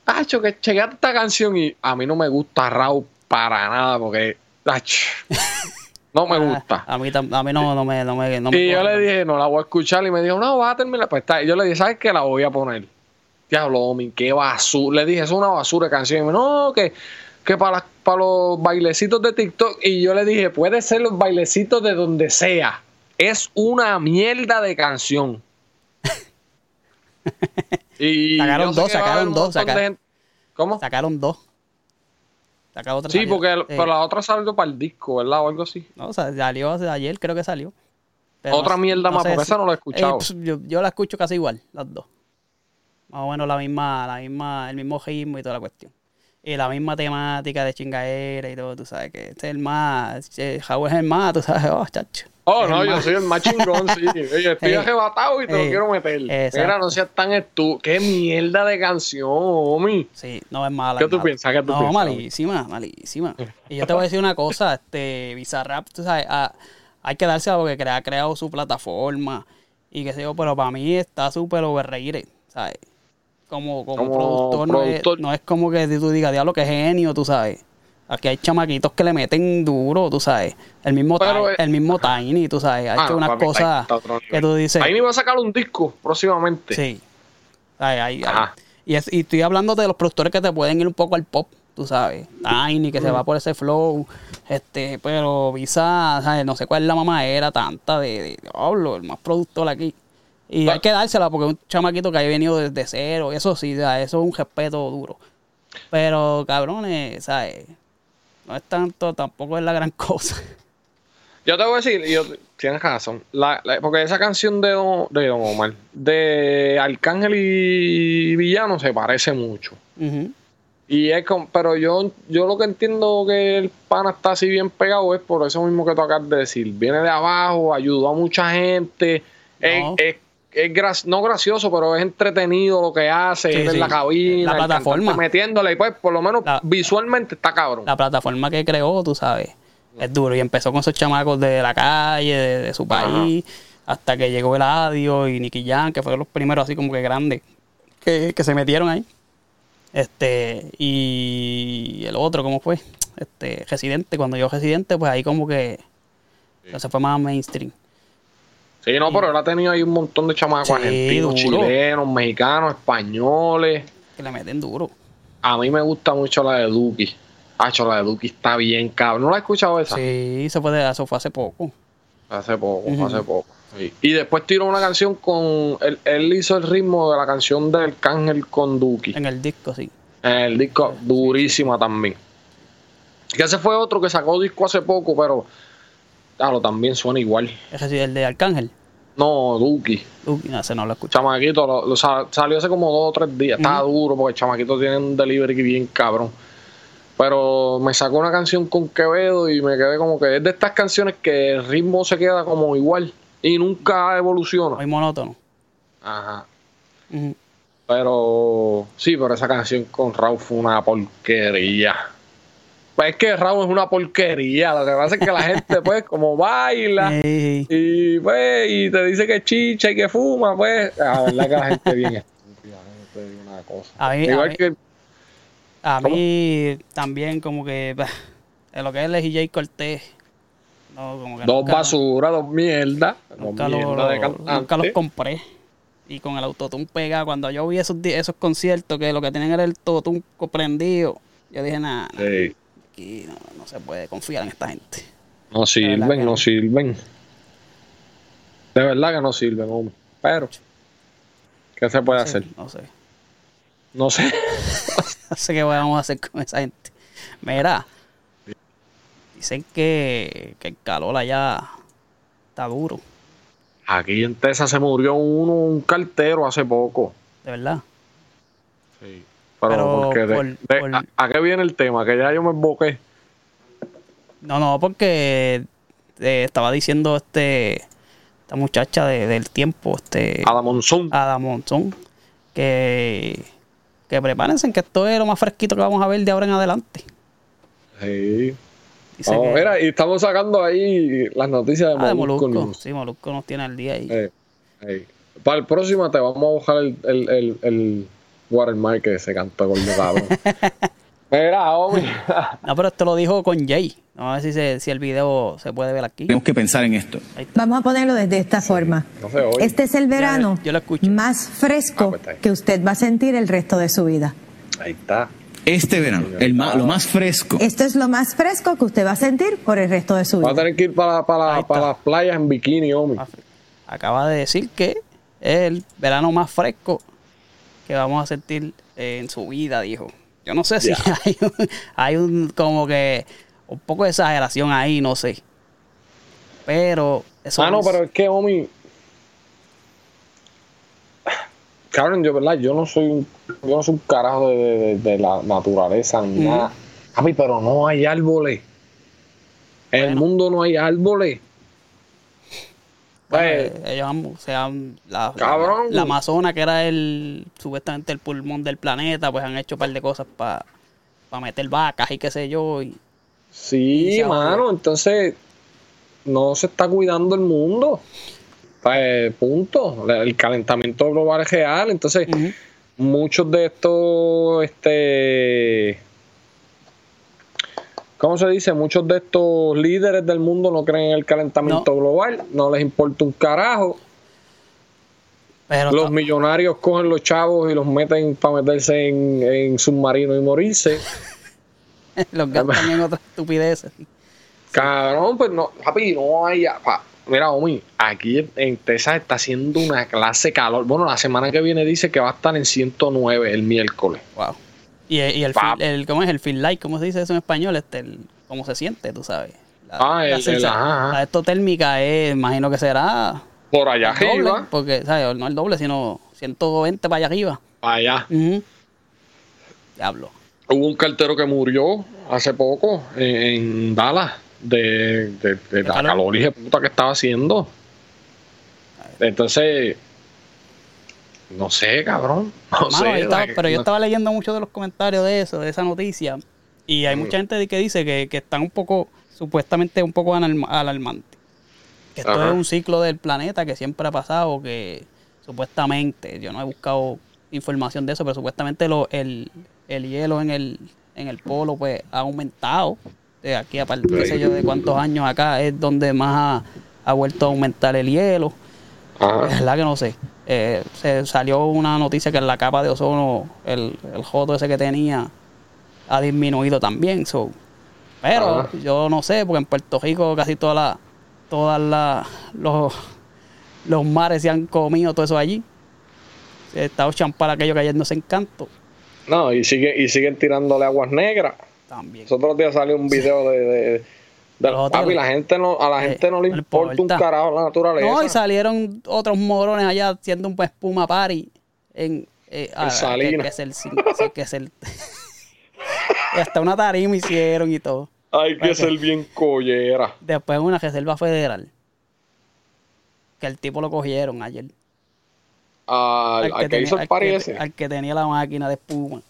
[SPEAKER 1] Tacho, que chequeate esta canción y a mí no me gusta Raúl para nada porque, tacho, no me gusta.
[SPEAKER 2] ah, a mí, a mí no, no me. No me, no me
[SPEAKER 1] Y yo le dije, no la voy a escuchar. Y me dijo, no, va a terminar. Pues está. Y yo le dije, ¿sabes qué? La voy a poner. Diablo, Omi, qué basura. Le dije, es una basura de canción. Y me dijo, no, que, que para, para los bailecitos de TikTok. Y yo le dije, puede ser los bailecitos de donde sea. Es una mierda de canción. y
[SPEAKER 2] Sacaron dos, sacaron dos,
[SPEAKER 1] montón de
[SPEAKER 2] saca-
[SPEAKER 1] gente- ¿Cómo?
[SPEAKER 2] Sacaron dos.
[SPEAKER 1] Sí,
[SPEAKER 2] salió.
[SPEAKER 1] porque el-
[SPEAKER 2] Eh,
[SPEAKER 1] pero la otra salió para el disco, ¿verdad? O algo así.
[SPEAKER 2] No, o sea, salió hace- ayer, creo que salió. Pero
[SPEAKER 1] Otra
[SPEAKER 2] no-
[SPEAKER 1] mierda más, porque
[SPEAKER 2] si-
[SPEAKER 1] esa no la he escuchado.
[SPEAKER 2] Eh, pues, yo, yo la escucho casi igual, las dos. Más o menos la misma, la misma, el mismo ritmo y toda la cuestión. Y la misma temática de chingaera y todo, tú sabes que este es el más, eh, Javo es el más, tú sabes, oh, chacho.
[SPEAKER 1] Oh, no, yo soy el más chingón, sí. Oye, estoy
[SPEAKER 2] Eh,
[SPEAKER 1] arrebatado y te lo
[SPEAKER 2] eh,
[SPEAKER 1] quiero meter.
[SPEAKER 2] exacto.
[SPEAKER 1] Mira, no seas tan estúpido. Qué mierda de canción, homie.
[SPEAKER 2] Sí, no es mala.
[SPEAKER 1] ¿Qué
[SPEAKER 2] es
[SPEAKER 1] tú
[SPEAKER 2] mala.
[SPEAKER 1] piensas? ¿Qué tú
[SPEAKER 2] no,
[SPEAKER 1] piensas?
[SPEAKER 2] malísima, malísima. Y yo te voy a decir una cosa, este, Bizarrap, tú sabes, ah, hay que dársela porque crea- ha creado su plataforma y qué sé yo, pero para mí está súper overrated, ¿sabes? Como, como,
[SPEAKER 1] Como
[SPEAKER 2] productor, no es-. No, es, como que tú digas, diablo, que genio, tú sabes. Aquí hay chamaquitos que le meten duro, tú sabes. El mismo,
[SPEAKER 1] Pero, eh,
[SPEAKER 2] el mismo Tiny, tú sabes. Ha
[SPEAKER 1] Ah,
[SPEAKER 2] hecho unas
[SPEAKER 1] papi,
[SPEAKER 2] cosas
[SPEAKER 1] Tiny
[SPEAKER 2] que tú dices.
[SPEAKER 1] Ahí me va a sacar un disco próximamente.
[SPEAKER 2] Sí. Ay, ay, ay. Y, es- y estoy hablando de los productores que te pueden ir un poco al pop, tú sabes. Tiny, que se
[SPEAKER 1] Mm.
[SPEAKER 2] va por ese flow. Este, pero Visa, ¿sabes? no sé cuál es la mamá era tanta de, diablo, el más productor aquí. Y hay que dársela porque un chamaquito que ha venido desde cero. Eso sí, eso es un respeto duro. Pero, cabrones, ¿sabes? No es tanto, tampoco es la gran cosa.
[SPEAKER 1] Yo te voy a decir, yo, tienes razón. La- la- porque esa canción de Don, de Don Omar, de Arcángel y Villano, se parece mucho. Y es como, pero yo, yo lo que entiendo que el pana está así bien pegado es por eso mismo que tú acabas de decir. Viene de abajo, ayudó a mucha gente. Es,
[SPEAKER 2] No.
[SPEAKER 1] es, es gra- no gracioso, pero es entretenido lo que hace,
[SPEAKER 2] Sí,
[SPEAKER 1] en
[SPEAKER 2] sí.
[SPEAKER 1] la cabina,
[SPEAKER 2] La plataforma.
[SPEAKER 1] metiéndole, y pues por lo menos
[SPEAKER 2] La-
[SPEAKER 1] visualmente está cabrón.
[SPEAKER 2] la plataforma que creó, tú sabes, es duro. Y empezó con esos chamacos de la calle, de, de su país, hasta que llegó Eladio y Nicky Jam, que fueron los primeros así como que grandes que, que se metieron ahí. Este, y el otro, ¿cómo fue? Este, Residente, cuando yo Residente, pues ahí como que se fue más mainstream.
[SPEAKER 1] Sí, no, pero él ha tenido ahí un montón de chamacos
[SPEAKER 2] Sí,
[SPEAKER 1] argentinos,
[SPEAKER 2] duro.
[SPEAKER 1] chilenos, mexicanos, españoles.
[SPEAKER 2] Que le meten duro.
[SPEAKER 1] A mí me gusta mucho la de Duki. Hacho, la de Duki está bien cabrón. ¿No la has escuchado esa?
[SPEAKER 2] Sí, se fue de eso fue hace poco.
[SPEAKER 1] Hace poco,
[SPEAKER 2] Ujú.
[SPEAKER 1] hace poco. Sí. Y después tiró una canción con. Él, él hizo el ritmo de la canción del Cángel con Duki.
[SPEAKER 2] En el disco, sí.
[SPEAKER 1] En el disco, durísima también. Que ese fue otro que sacó disco hace poco, pero. Claro, también suena igual.
[SPEAKER 2] Es decir, el de Arcángel.
[SPEAKER 1] No, Duki.
[SPEAKER 2] Uy, no, ese no lo escuché.
[SPEAKER 1] Chamaquito, lo, lo sa- salió hace como dos o tres días. Estaba duro porque el Chamaquito tiene un delivery bien cabrón. Pero me sacó una canción con Quevedo y me quedé como que es de estas canciones que el ritmo se queda como igual y nunca evoluciona.
[SPEAKER 2] Muy monótono.
[SPEAKER 1] Ajá. Pero sí, pero esa canción con Raúl fue una porquería. Pues es que Raúl es una porquería. Lo que pasa es que la gente, pues, como baila y, pues, y te dice que chicha y que fuma, pues, la verdad que la gente bien.
[SPEAKER 2] A mí- a
[SPEAKER 1] Igual
[SPEAKER 2] mí-
[SPEAKER 1] que
[SPEAKER 2] A
[SPEAKER 1] ¿Cómo?
[SPEAKER 2] mí también como que bah, en lo que es el Jay Cortés, no, como que
[SPEAKER 1] dos basuras, dos mierdas, dos
[SPEAKER 2] nunca, lo-
[SPEAKER 1] de cantante.
[SPEAKER 2] nunca los compré. Y con el autotune pega, cuando yo vi esos, esos conciertos que lo que tenían era el autotune prendido, yo dije, nada,
[SPEAKER 1] Sí.
[SPEAKER 2] Aquí no, no se puede confiar en esta gente.
[SPEAKER 1] No sirven, no. sirven. De verdad que no sirven, hombre. Pero, ¿qué se puede hacer?
[SPEAKER 2] No sé.
[SPEAKER 1] No sé.
[SPEAKER 2] No sé qué vamos a hacer con esa gente. Mira, dicen que, que el calor allá está duro,
[SPEAKER 1] Aquí en Texas se murió uno, un cartero hace poco.
[SPEAKER 2] de verdad.
[SPEAKER 1] Sí. Pero,
[SPEAKER 2] Pero
[SPEAKER 1] porque de-
[SPEAKER 2] por-
[SPEAKER 1] de-
[SPEAKER 2] por-
[SPEAKER 1] a, a qué viene el tema? Que ya yo me emboqué.
[SPEAKER 2] No, no, porque eh, estaba diciendo este esta muchacha de- del tiempo, este
[SPEAKER 1] A la monzón.
[SPEAKER 2] Ada Monzón, que, que prepárense que esto es lo más fresquito que vamos a ver de ahora en adelante.
[SPEAKER 1] Sí. Vamos,
[SPEAKER 2] que-
[SPEAKER 1] mira, y estamos sacando ahí las noticias de
[SPEAKER 2] ah, de
[SPEAKER 1] Molusco.
[SPEAKER 2] Sí, Molusco nos tiene al día ahí.
[SPEAKER 1] Eh, eh. Para el próximo te vamos a el, el, el, el watermark que se cantó con el cabrón. Mira, hombre.
[SPEAKER 2] No, pero esto lo dijo con Jay. Vamos a ver si, se- si el video se puede ver aquí.
[SPEAKER 4] Tenemos que pensar en esto.
[SPEAKER 5] Vamos a ponerlo desde esta forma.
[SPEAKER 1] No se oye.
[SPEAKER 5] Este es el verano
[SPEAKER 2] yo lo escucho.
[SPEAKER 5] más
[SPEAKER 1] Ah,
[SPEAKER 5] fresco
[SPEAKER 1] pues está ahí.
[SPEAKER 5] que usted va a sentir el resto de su vida.
[SPEAKER 1] Ahí está.
[SPEAKER 4] Este verano, el ma- lo más fresco.
[SPEAKER 5] Esto es lo más fresco que usted va a sentir por el resto de su
[SPEAKER 1] Va a
[SPEAKER 5] vida.
[SPEAKER 1] tener que ir para, para las playas en bikini, hombre.
[SPEAKER 2] Acaba de decir que es el verano más fresco que vamos a sentir eh, en su vida, dijo. Yo no sé si hay, un, hay un como que un poco de exageración ahí, no sé. Pero eso
[SPEAKER 1] Ah, no,
[SPEAKER 2] es-
[SPEAKER 1] pero es que, homie. cabrón, yo, ¿verdad? Yo no soy un, yo no soy un carajo de, de- de la naturaleza ni nada. A mí, pero no hay árboles. En el mundo no hay árboles.
[SPEAKER 2] Bueno,
[SPEAKER 1] Pues,
[SPEAKER 2] eh, ellos han, se han- la,
[SPEAKER 1] Cabrón.
[SPEAKER 2] la Amazona, que era el supuestamente el pulmón del planeta, pues han hecho un par de cosas para meter vacas y qué sé yo. Y,
[SPEAKER 1] sí,
[SPEAKER 2] Y
[SPEAKER 1] mano, entonces no se está cuidando el mundo. Pues, punto. El calentamiento global es real. Entonces, muchos de estos, este, ¿cómo se dice? Muchos de estos líderes del mundo no creen en el calentamiento
[SPEAKER 2] No.
[SPEAKER 1] global, no les importa un carajo.
[SPEAKER 2] Pero
[SPEAKER 1] Los millonarios cogen los chavos y los meten para meterse en, en submarinos y morirse.
[SPEAKER 2] los gastan en otras estupideces.
[SPEAKER 1] Cabrón, pues no, papi, no hay. pa- Mira, Omi, aquí en Texas está haciendo una clase calor. Bueno, la semana que viene dice que va a estar en 109 el miércoles.
[SPEAKER 2] Wow. Y, y el, feel- el, ¿cómo es? El feel like, ¿cómo se dice eso en español? Este, el, ¿Cómo se siente, tú sabes? La,
[SPEAKER 1] Ah, el- el-
[SPEAKER 2] sensa-
[SPEAKER 1] ajá, ajá.
[SPEAKER 2] la esto térmica es, imagino que será
[SPEAKER 1] Por allá
[SPEAKER 2] el doble,
[SPEAKER 1] arriba,
[SPEAKER 2] porque, ¿sabes? No el doble, sino 120 para allá arriba.
[SPEAKER 1] para allá.
[SPEAKER 2] Ujú. Diablo.
[SPEAKER 1] Hubo un cartero que murió hace poco en, en Dallas de, de- de la
[SPEAKER 2] calor?
[SPEAKER 1] de puta que estaba haciendo. Entonces, no sé, cabrón. No
[SPEAKER 2] Mano,
[SPEAKER 1] sé.
[SPEAKER 2] ahí estaba-
[SPEAKER 1] la-
[SPEAKER 2] pero yo
[SPEAKER 1] no-
[SPEAKER 2] estaba leyendo muchos de los comentarios de eso, de esa noticia. Y hay mucha gente que dice que, que están un poco, supuestamente un poco alarm- alarmante. Que esto
[SPEAKER 1] Ajá.
[SPEAKER 2] es un ciclo del planeta que siempre ha pasado, que supuestamente, yo no he buscado información de eso, pero supuestamente lo, el, el hielo en el, en el polo pues ha aumentado. De aquí a par- qué sé yo, de cuántos años acá es donde más ha, ha vuelto a aumentar el hielo.
[SPEAKER 1] Ajá.
[SPEAKER 2] Es verdad que no sé. Eh, se salió una noticia que en la capa de ozono, el, el joto ese que tenía, ha disminuido también. So. Pero
[SPEAKER 1] Ajá.
[SPEAKER 2] yo no sé, porque en Puerto Rico casi todas las todas las los, los mares se han comido todo eso allí. Se está champar aquello cayéndose en canto.
[SPEAKER 1] No, y, sigue, y siguen tirándole aguas negras.
[SPEAKER 2] También.
[SPEAKER 1] Los otros días salió un video de, de, de-
[SPEAKER 2] Los
[SPEAKER 1] papi, la gente no, a la
[SPEAKER 2] Eh,
[SPEAKER 1] gente no le
[SPEAKER 2] no
[SPEAKER 1] importa un carajo la naturaleza.
[SPEAKER 2] No, y salieron otros morones allá haciendo un espuma party en, eh, ah, que,
[SPEAKER 1] Salinas.
[SPEAKER 2] que es el que es el hasta una tarima hicieron y todo.
[SPEAKER 1] Hay que ser bien collera.
[SPEAKER 2] Después una reserva federal. Que el tipo lo cogieron ayer.
[SPEAKER 1] Al, al que, hizo el
[SPEAKER 2] al
[SPEAKER 1] party ese.
[SPEAKER 2] al que tenía la máquina de espuma.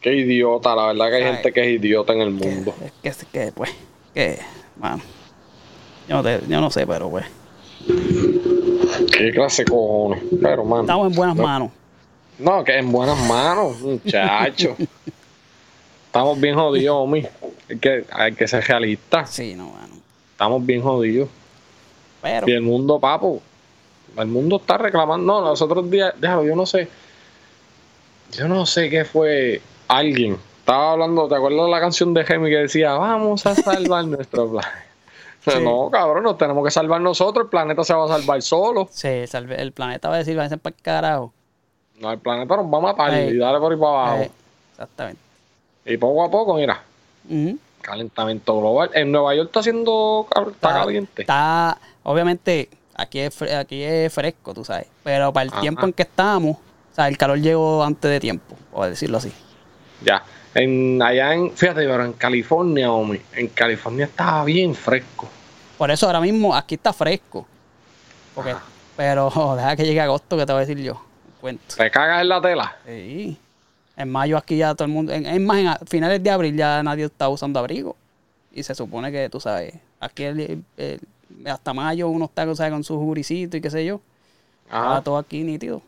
[SPEAKER 1] Qué idiota, la verdad que hay
[SPEAKER 2] Ay.
[SPEAKER 1] gente que es idiota en el mundo.
[SPEAKER 2] es que, es que, pues, que, bueno, yo no, te- yo no sé, pero pues,
[SPEAKER 1] Qué clase cojones. Pero, mano.
[SPEAKER 2] estamos en buenas
[SPEAKER 1] no,
[SPEAKER 2] manos.
[SPEAKER 1] No, que en buenas manos, muchacho. Estamos bien jodidos, homie. Hay que, hay que ser realistas.
[SPEAKER 2] Sí, no, bueno.
[SPEAKER 1] Estamos bien jodidos.
[SPEAKER 2] Pero,
[SPEAKER 1] Y el mundo, papo, el mundo está reclamando. No, los otros días, déjalo, yo no sé. Yo no sé qué fue alguien. Estaba hablando, ¿te acuerdas de la canción de Gemi que decía, vamos a salvar nuestro planeta?
[SPEAKER 2] Sí.
[SPEAKER 1] No, cabrón, nos tenemos que salvar nosotros, el planeta se va a salvar solo.
[SPEAKER 2] sí, el planeta va a decir, váyanse para el carajo.
[SPEAKER 1] No, el planeta nos va a matar
[SPEAKER 2] Ey.
[SPEAKER 1] y dale por ahí para abajo.
[SPEAKER 2] Eh, exactamente.
[SPEAKER 1] Y poco a poco, mira, calentamiento global. En Nueva York está haciendo, está caliente.
[SPEAKER 2] Está, obviamente, aquí es, aquí es fresco, tú sabes. Pero para el
[SPEAKER 1] Ajá.
[SPEAKER 2] tiempo en que estamos, o sea, el calor llegó antes de tiempo, por decirlo así.
[SPEAKER 1] Ya. En, allá en, fíjate, pero en California, homie, en California estaba bien fresco.
[SPEAKER 2] Por eso ahora mismo aquí está fresco. Porque, pero deja que llegue agosto que te voy a decir yo. Cuento.
[SPEAKER 1] Te cagas en la tela.
[SPEAKER 2] Sí. En mayo aquí ya todo el mundo, en, es más, en a- finales de abril ya nadie está usando abrigo. Y se supone que, tú sabes, aquí el- el- hasta mayo uno está sabes, con su juricito y qué sé yo.
[SPEAKER 1] Ajá.
[SPEAKER 2] Está todo aquí nítido.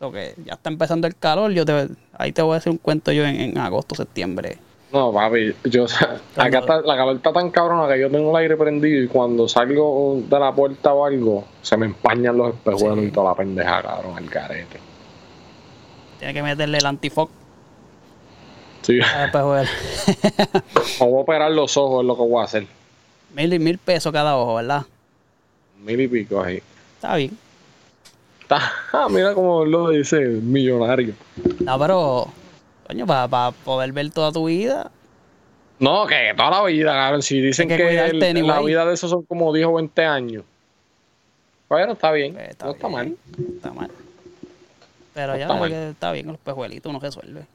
[SPEAKER 2] So que ya está empezando el calor. Yo te, ahí te voy a hacer un cuento yo en, en agosto, septiembre.
[SPEAKER 1] No, papi, yo, acá está, la calor está tan cabrona que yo tengo el aire prendido y cuando salgo de la puerta o algo, se me empañan los espejuelos
[SPEAKER 2] Sí.
[SPEAKER 1] y toda la pendeja, cabrón, el carete.
[SPEAKER 2] Tiene que meterle el antifoc
[SPEAKER 1] Sí, me voy a operar los ojos, es lo que voy a hacer.
[SPEAKER 2] mil, y mil pesos cada ojo, ¿verdad?
[SPEAKER 1] Mil y pico ahí.
[SPEAKER 2] Está bien.
[SPEAKER 1] Está, mira cómo lo dice millonario.
[SPEAKER 2] No, pero, coño, para poder ver toda tu vida,
[SPEAKER 1] No, que toda la vida, cabrón. Si dicen
[SPEAKER 2] que
[SPEAKER 1] que, el-
[SPEAKER 2] anyway.
[SPEAKER 1] la vida de esos son como 10 o 20 años. Bueno, está bien.
[SPEAKER 2] pues,
[SPEAKER 1] no está mal.
[SPEAKER 2] Está mal. Pero ya
[SPEAKER 1] Está
[SPEAKER 2] que está bien, los pejuelitos uno resuelve.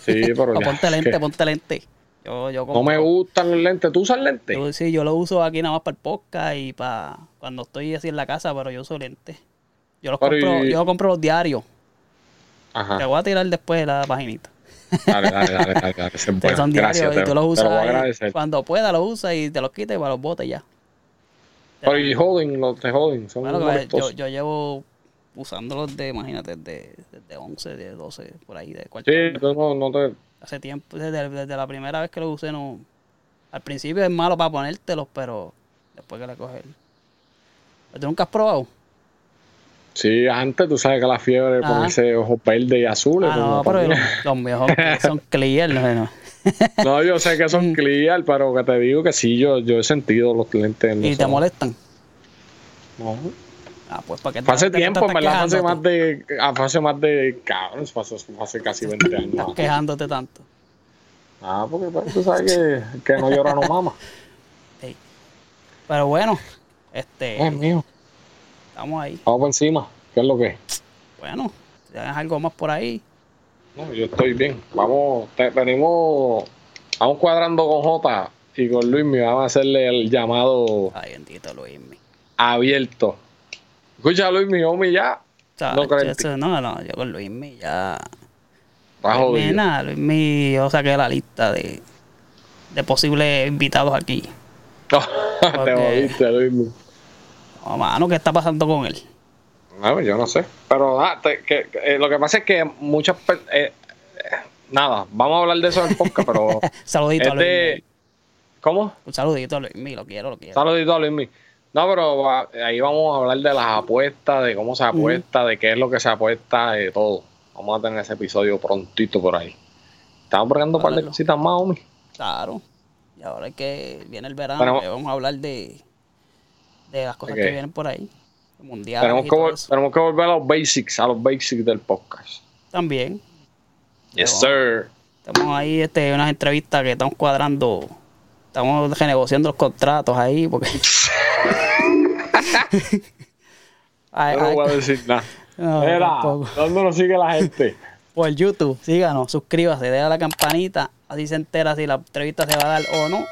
[SPEAKER 1] Sí, pero ya,
[SPEAKER 2] ponte lente, ponte lente. Yo, yo
[SPEAKER 1] No me gustan los lentes. ¿Tú usas lentes?
[SPEAKER 2] Yo, sí, yo lo uso aquí nada más para el podcast y para cuando estoy así en la casa, pero yo uso lentes. Yo los
[SPEAKER 1] Pero
[SPEAKER 2] compro,
[SPEAKER 1] y-
[SPEAKER 2] yo compro los diarios. Te
[SPEAKER 1] Ajá.
[SPEAKER 2] voy a tirar después la paginita.
[SPEAKER 1] Dale, dale, dale, dale. dale.
[SPEAKER 2] son diarios
[SPEAKER 1] Gracias,
[SPEAKER 2] y
[SPEAKER 1] te,
[SPEAKER 2] tú los
[SPEAKER 1] te
[SPEAKER 2] usas
[SPEAKER 1] lo
[SPEAKER 2] cuando pueda los usas y te los quitas y para los botes ya.
[SPEAKER 1] Pero y Holding, los de Holding, son
[SPEAKER 2] Bueno, yo, yo llevo usándolos de, imagínate, de, de 11, de 12, por ahí, de cuarto.
[SPEAKER 1] Sí, tú no, no te...
[SPEAKER 2] Hace tiempo, desde, desde la primera vez que lo usé, no. Al principio es malo para ponértelos, pero después que le coges. ¿Tú nunca has probado?
[SPEAKER 1] Sí, antes tú sabes que la fiebre
[SPEAKER 2] Ajá.
[SPEAKER 1] ponerse ojos verdes y azules.
[SPEAKER 2] Ah, no, pero los, los míos son- clear, no, no.
[SPEAKER 1] No, yo sé que son clear, pero que te digo que sí, yo, yo he sentido los lentes. en
[SPEAKER 2] Y te molestan.
[SPEAKER 1] No.
[SPEAKER 2] Ah, pues para qué te-
[SPEAKER 1] Fue hace tiempo, en verdad, hace más de. ah, hace más de. Cabrón, hace, casi 20 años.
[SPEAKER 2] Estás quejándote tanto.
[SPEAKER 1] Ah, porque pues, tú sabes que, que no llora no mama.
[SPEAKER 2] Sí. Pero bueno, este,
[SPEAKER 1] Es mío.
[SPEAKER 2] Estamos ahí.
[SPEAKER 1] Vamos por encima. ¿Qué es lo que es?
[SPEAKER 2] Bueno, si tienes algo más por ahí,
[SPEAKER 1] No, yo estoy bien. Vamos, te- venimos. Vamos cuadrando con Jota y con Luis. Me vamos a hacerle el llamado
[SPEAKER 2] ay, bendito Luis.
[SPEAKER 1] abierto. Escucha, Luis, mi homie ya. No
[SPEAKER 2] no, no, yo con Luis ya.
[SPEAKER 1] Está
[SPEAKER 2] Luismi, nada, Luismi, yo saqué la lista de, de posibles invitados aquí.
[SPEAKER 1] te
[SPEAKER 2] Porque-
[SPEAKER 1] jodiste, Luis.
[SPEAKER 2] No, mano, ¿qué está pasando con él?
[SPEAKER 1] No, yo no sé. Pero ah, te- que- que, eh, lo que pasa es que muchas. eh, eh, nada, vamos a hablar de eso en el podcast, pero.
[SPEAKER 2] Saludito a. Luismi.
[SPEAKER 1] ¿Cómo?
[SPEAKER 2] Un saludito a Luismi, lo quiero, lo quiero.
[SPEAKER 1] Saludito a Luismi. No, pero va- ahí vamos a hablar de las apuestas, de cómo se apuesta, de qué es lo que se apuesta, de todo. Vamos a tener ese episodio prontito por ahí. Estamos poniendo un par de cositas más, homie.
[SPEAKER 2] Claro. Y ahora es que viene el verano, que vamos a hablar de, de las cosas que vienen por ahí. Mundial.
[SPEAKER 1] Tenemos que, vol- tenemos que volver a los basics, a los basics del podcast.
[SPEAKER 2] También.
[SPEAKER 1] Yes, sir.
[SPEAKER 2] Estamos ahí, este, unas entrevistas que estamos cuadrando. Estamos renegociando los contratos ahí, porque. Ay,
[SPEAKER 1] no
[SPEAKER 2] ay,
[SPEAKER 1] voy a decir nada.
[SPEAKER 2] No.
[SPEAKER 1] ¿dónde nos sigue la gente?
[SPEAKER 2] por YouTube, síganos, suscríbase, deja la campanita, así se entera si la entrevista se va a dar o no.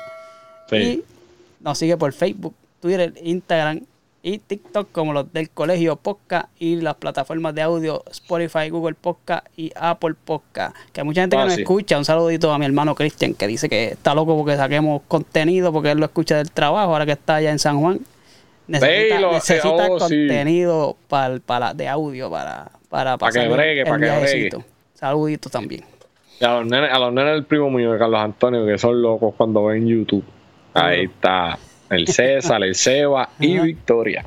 [SPEAKER 2] Y nos sigue por Facebook, Twitter, Instagram y TikTok como los del colegio Podcast y las plataformas de audio Spotify, Google Podcast y Apple Podcast. Que hay mucha gente que
[SPEAKER 1] Ah,
[SPEAKER 2] nos
[SPEAKER 1] sí.
[SPEAKER 2] escucha. Un saludito a mi hermano Cristian que dice que está loco porque saquemos contenido porque él lo escucha del trabajo ahora que está allá en San Juan. Necesita, necesita
[SPEAKER 1] oh, sí.
[SPEAKER 2] contenido para, para, de audio para, para
[SPEAKER 1] Pa' que bregue,
[SPEAKER 2] el
[SPEAKER 1] pa' que
[SPEAKER 2] viajecito. Saludito también.
[SPEAKER 1] Y a los nenes, a los nenes del primo mío, de Carlos Antonio, que son locos cuando ven YouTube. Ahí está el César, el Seba y
[SPEAKER 2] Ajá.
[SPEAKER 1] Victoria.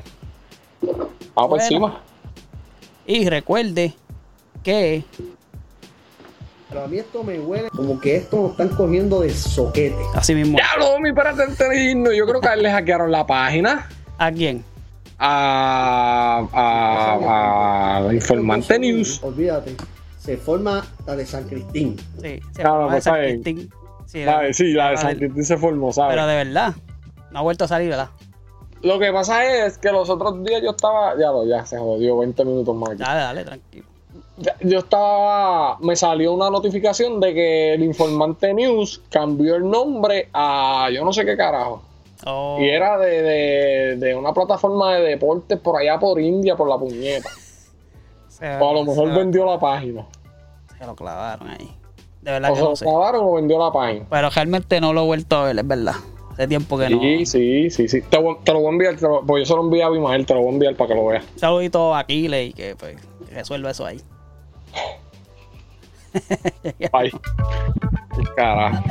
[SPEAKER 1] Vamos por
[SPEAKER 2] Bueno.
[SPEAKER 1] encima.
[SPEAKER 2] Y recuerde que
[SPEAKER 3] Pero a mí esto me huele como que esto lo están cogiendo de soquete.
[SPEAKER 2] así mismo.
[SPEAKER 1] Ya lo, mi de irnos. Yo creo que a él le hackearon la página.
[SPEAKER 2] ¿A quién?
[SPEAKER 1] A, a, a Informante News.
[SPEAKER 3] Olvídate. Se forma la de San Cristín.
[SPEAKER 2] Sí, se
[SPEAKER 1] Claro,
[SPEAKER 2] llama
[SPEAKER 1] pues,
[SPEAKER 2] San
[SPEAKER 1] está bien.
[SPEAKER 2] Cristín. Sí,
[SPEAKER 1] ¿Sabes? Sí, la de San Cristín se formó, ¿sabes?
[SPEAKER 2] Pero de verdad, no ha vuelto a salir, ¿verdad?
[SPEAKER 1] Lo que pasa es que los otros días yo estaba. Ya lo, ya se jodió 20 minutos más. aquí.
[SPEAKER 2] Dale, dale, tranquilo.
[SPEAKER 1] Yo estaba. Me salió una notificación de que el Informante News cambió el nombre a. Yo no sé qué carajo.
[SPEAKER 2] Oh,
[SPEAKER 1] Y era de, de, de una plataforma de deportes por allá por India, por la puñeta.
[SPEAKER 2] se,
[SPEAKER 1] O a lo mejor
[SPEAKER 2] se-
[SPEAKER 1] vendió la página.
[SPEAKER 2] se lo clavaron ahí. De verdad
[SPEAKER 1] O
[SPEAKER 2] que
[SPEAKER 1] se
[SPEAKER 2] no
[SPEAKER 1] lo
[SPEAKER 2] sé.
[SPEAKER 1] clavaron o vendió la página.
[SPEAKER 2] Pero realmente no lo he vuelto a ver, es verdad. Hace tiempo que no.
[SPEAKER 1] Sí, sí, sí, sí. Te, lo voy a enviar, te lo- pues yo se lo envié a Abimael, te lo voy a enviar para que lo veas.
[SPEAKER 2] Saludito a Aquiles y que pues, resuelva eso ahí.
[SPEAKER 1] Ay. Carajo.